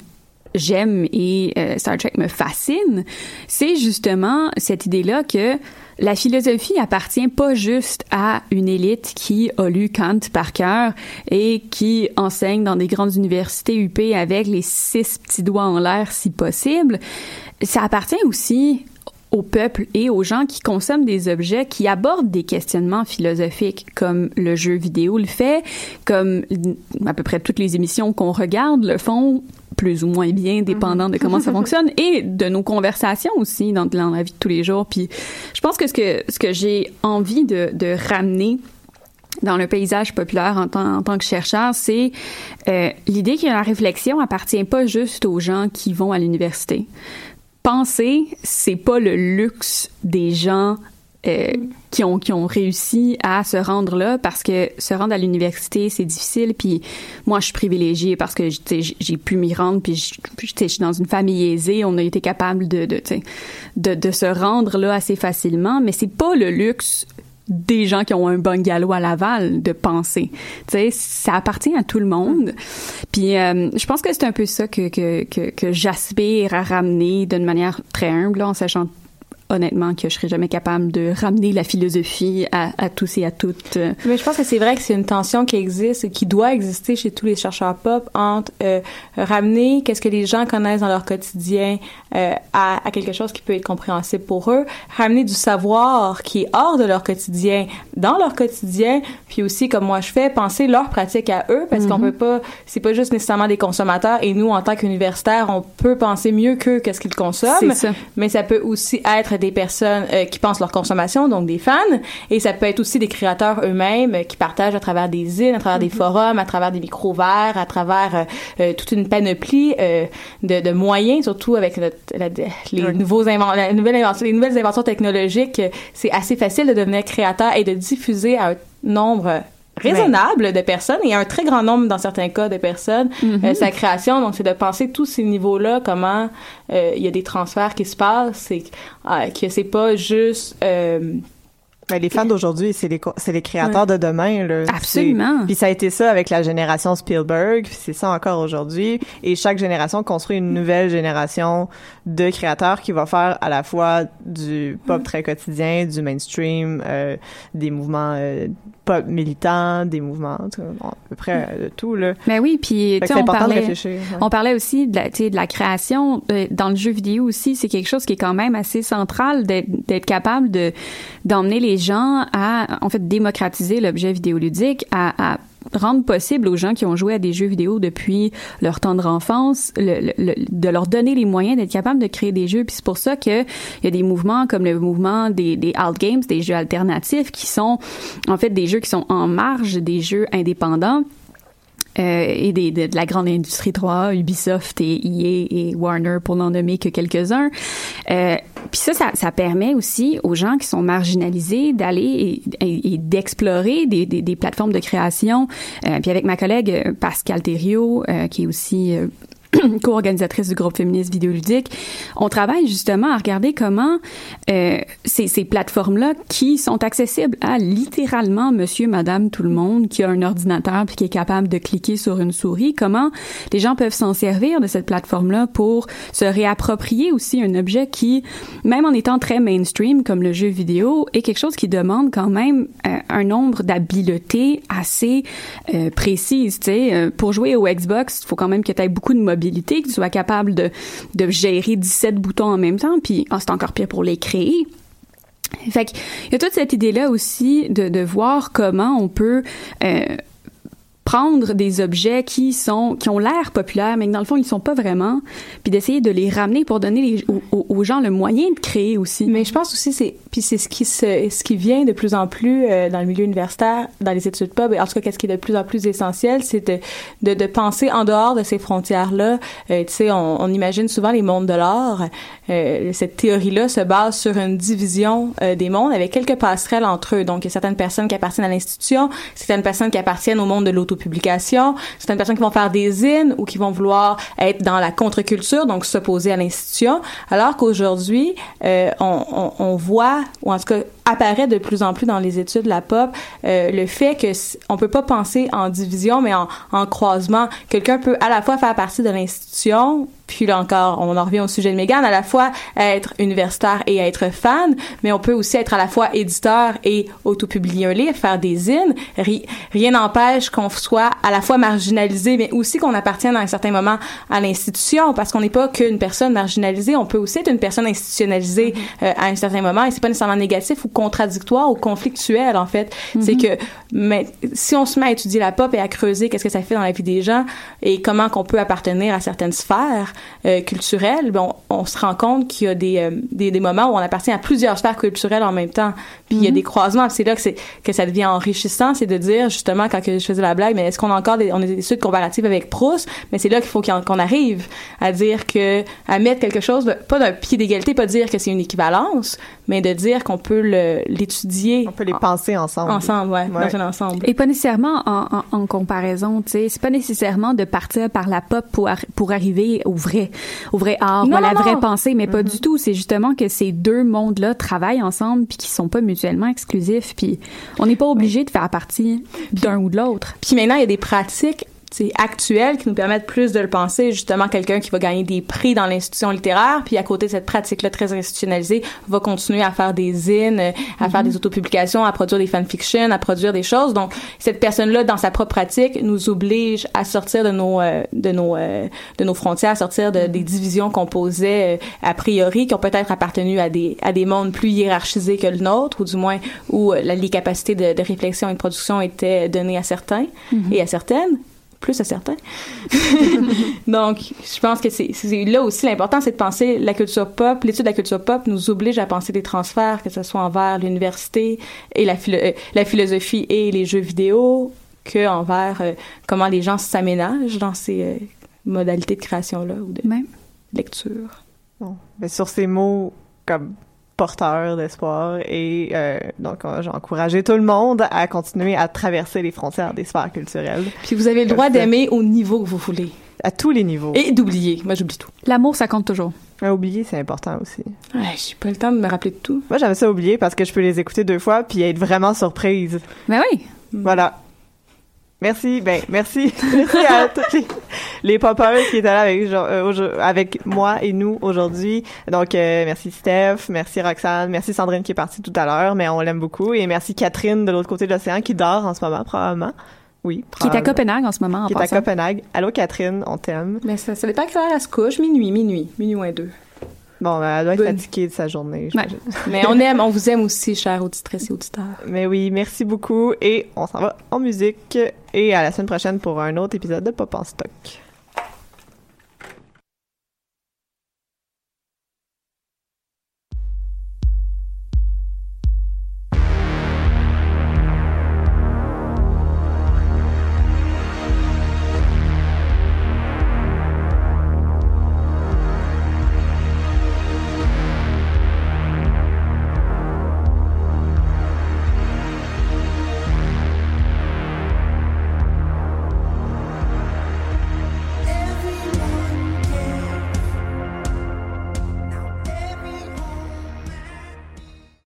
j'aime et euh, Star Trek me fascine, c'est justement cette idée-là que la philosophie appartient pas juste à une élite qui a lu Kant par cœur et qui enseigne dans des grandes universités UP avec les six petits doigts en l'air si possible. Ça appartient aussi au peuple et aux gens qui consomment des objets qui abordent des questionnements philosophiques comme le jeu vidéo le fait, comme à peu près toutes les émissions qu'on regarde le font plus ou moins bien, dépendant de comment ça fonctionne, et de nos conversations aussi dans, dans la vie de tous les jours. Puis je pense que ce que, ce que j'ai envie de, de ramener dans le paysage populaire en tant, en tant que chercheur, c'est euh, l'idée que la réflexion appartient pas juste aux gens qui vont à l'université. Penser, c'est pas le luxe des gens euh, qui ont qui ont réussi à se rendre là parce que se rendre à l'université c'est difficile puis moi je suis privilégiée parce que j'ai pu m'y rendre puis je, suis dans une famille aisée on a été capable de de, de de se rendre là assez facilement mais c'est pas le luxe des gens qui ont un bungalow à Laval de penser. Tu sais, ça appartient à tout le monde. Puis euh, je pense que c'est un peu ça que que que, que j'aspire à ramener d'une manière très humble, en sachant honnêtement que je serais jamais capable de ramener la philosophie à, à tous et à toutes. Mais je pense que c'est vrai que c'est une tension qui existe et qui doit exister chez tous les chercheurs pop entre euh, ramener qu'est-ce que les gens connaissent dans leur quotidien euh, à, à, quelque chose qui peut être compréhensible pour eux, ramener du savoir qui est hors de leur quotidien dans leur quotidien, puis aussi comme moi je fais, penser leur pratique à eux parce qu'on Mhm. peut pas, c'est pas juste nécessairement des consommateurs et nous en tant qu'universitaires, on peut penser mieux qu'eux qu'est-ce qu'ils consomment mais ça peut aussi être des personnes euh, qui pensent leur consommation, donc des fans, et ça peut être aussi des créateurs eux-mêmes euh, qui partagent à travers des zines, à travers des forums, à travers des micro-verts, à travers euh, toute une panoplie de, de moyens, surtout avec notre- la- les nouveaux inven- la nouvelle invention- les nouvelles inventions technologiques. C'est assez facile de devenir créateur et de diffuser à un nombre raisonnable de personnes et un très grand nombre dans certains cas de personnes Mhm. euh, sa création donc c'est de penser tous ces niveaux là comment euh, il y a des transferts qui se passent et euh, que c'est pas juste euh, Mais les fans d'aujourd'hui, c'est les, c'est les créateurs de demain, là. Absolument. Puis ça a été ça avec la génération Spielberg, puis c'est ça encore aujourd'hui. Et chaque génération construit une nouvelle génération de créateurs qui va faire à la fois du pop très quotidien, du mainstream, euh, des mouvements euh, pop militants, des mouvements, à peu près euh, de tout, là. Mais oui, puis on important de parlait, réfléchir. ouais. on parlait aussi de la, tu sais, de la création euh, dans le jeu vidéo aussi. C'est quelque chose qui est quand même assez central d'être d'être capable de d'emmener les gens à en fait démocratiser l'objet vidéoludique, à, rendre possible aux gens qui ont joué à des jeux vidéo depuis leur tendre enfance, le, de leur donner les moyens d'être capables de créer des jeux. Puis c'est pour ça que il y a des mouvements comme le mouvement des, des alt games, des jeux alternatifs, qui sont en fait des jeux qui sont en marge des jeux indépendants euh, et de la grande industrie 3, Ubisoft et EA et Warner pour n'en nommer que quelques-uns. Euh, puis ça, ça, ça permet aussi aux gens qui sont marginalisés d'aller et, et- et d'explorer des, des, des plateformes de création. Euh, puis avec ma collègue euh, Pascal Thériault, euh, qui est aussi euh, co-organisatrice du groupe féministe vidéoludique, on travaille justement à regarder comment euh, ces, ces plateformes-là qui sont accessibles à littéralement monsieur, madame, tout le monde qui a un ordinateur puis qui est capable de cliquer sur une souris, comment les gens peuvent s'en servir de cette plateforme-là pour se réapproprier aussi un objet qui, même en étant très mainstream comme le jeu vidéo, est quelque chose qui demande quand même euh, un nombre d'habiletés assez euh, précises. Sais, Euh, pour jouer au Xbox, il faut quand même que tu aies beaucoup de mobilité, que tu sois capable de, de gérer 17 boutons en même temps, puis ah, c'est encore pire pour les créer. Fait qu'il y a toute cette idée-là aussi de, de voir comment on peut euh, prendre des objets qui sont qui ont l'air populaires mais que dans le fond ils sont pas vraiment puis d'essayer de les ramener pour donner aux, gens le moyen de créer aussi. Mais je pense aussi c'est puis c'est ce qui se ce qui vient de plus en plus euh, dans le milieu universitaire dans les études pub en tout cas qu'est-ce qui est de plus en plus essentiel c'est de, de de penser en dehors de ces frontières là tu sais on, on imagine souvent les mondes de l'art Euh, cette théorie là se base sur une division euh, des mondes avec quelques passerelles entre eux. Donc il y a certaines personnes qui appartiennent à l'institution certaines personnes qui appartiennent au monde de l'autopublication certaines personnes qui vont faire des zines ou qui vont vouloir être dans la contre-culture donc s'opposer à l'institution. Alors qu'aujourd'hui euh, on, on, voit ou en tout cas apparaît de plus en plus dans les études de la pop euh, le fait que on peut pas penser en division mais en, en croisement. Quelqu'un peut à la fois faire partie de l'institution puis là encore, on en revient au sujet de Megan, à la fois être universitaire et être fan, mais on peut aussi être à la fois éditeur et autopublier un livre, faire des zines. Ri- rien n'empêche qu'on soit à la fois marginalisé, mais aussi qu'on appartienne à un certain moment à l'institution, parce qu'on n'est pas qu'une personne marginalisée, on peut aussi être une personne institutionnalisée euh, à un certain moment, et c'est pas nécessairement négatif ou contradictoire ou conflictuel, en fait. C'est que mais, si on se met à étudier la pop et à creuser qu'est-ce que ça fait dans la vie des gens et comment qu'on peut appartenir à certaines sphères, euh, culturelle, ben, on, se rend compte qu'il y a des, euh, des, des moments où on appartient à plusieurs sphères culturelles en même temps. Puis il y a des croisements. Puis c'est là que, c'est, que ça devient enrichissant, c'est de dire justement quand que je faisais la blague, mais est-ce qu'on a encore des, on a des études comparatives avec Proust? Mais c'est là qu'il faut qu'on arrive à dire que à mettre quelque chose, de- pas d'un pied d'égalité, pas dire que c'est une équivalence, mais de dire qu'on peut le, l'étudier On peut les penser ensemble. ensemble, ouais, Ouais. dans un ensemble. Et pas nécessairement en, en, en comparaison, tu sais. C'est pas nécessairement de partir par la pop pour, ar- pour arriver au vrai, au vrai art, Non, ou à la non, vraie non. pensée, mais pas du tout. C'est justement que ces deux mondes-là travaillent ensemble puis qui sont pas mutuellement exclusifs. Puis on n'est pas obligé de faire partie d'un ou de l'autre. Puis maintenant, il y a des pratiques actuelles qui nous permettent plus de le penser. Justement, quelqu'un qui va gagner des prix dans l'institution littéraire, puis à côté de cette pratique-là très institutionnalisée, va continuer à faire des zines, à faire des autopublications, à produire des fanfictions, à produire des choses. Donc, cette personne-là, dans sa propre pratique, nous oblige à sortir de nos euh, de nos euh, de nos frontières, à sortir de, des divisions qu'on posait euh, a priori, qui ont peut-être appartenu à des à des mondes plus hiérarchisés que le nôtre, ou du moins où euh, la, les capacités de, de réflexion et de production étaient données à certains et à certaines plus à certains. Donc, je pense que c'est là aussi l'important, c'est de penser la culture pop. L'étude de la culture pop nous oblige à penser des transferts, que ce soit envers l'université et la, philo- euh, la philosophie et les jeux vidéo, que envers euh, comment les gens s'aménagent dans ces euh, modalités de création-là ou de Même. lecture. Bon. Mais sur ces mots comme porteurs d'espoir et euh, donc euh, j'ai encouragé tout le monde à continuer à traverser les frontières des sphères culturelles Puis vous avez le droit d'aimer au niveau que vous voulez. à tous les niveaux. Et d'oublier. Moi, j'oublie tout. L'amour, ça compte toujours. Mais oublier, c'est important aussi. Ouais, j'ai pas le temps de me rappeler de tout. Moi, j'aime ça oublier parce que je peux les écouter deux fois puis être vraiment surprise. Mais oui. Voilà. Merci, ben merci, merci à toutes les, les poppers qui étaient là avec, euh, avec moi et nous aujourd'hui. Donc euh, merci Steph, merci Roxane, merci Sandrine qui est partie tout à l'heure, mais on l'aime beaucoup et merci Catherine de l'autre côté de l'océan qui dort en ce moment probablement. Oui, Qui est à. Copenhague en ce moment, en Qui est à. Copenhague. Allô Catherine, on t'aime. Mais ça, ça dépend à quelle heure elle se couche. Minuit, minuit. Minuit moins deux. Bon, ben, elle doit être Bonne. fatiguée de sa journée. Ouais. Mais on aime, on vous aime aussi, chers auditrices et auditeurs. Mais oui, merci beaucoup et on s'en va en musique et à la semaine prochaine pour un autre épisode de Pop en stock.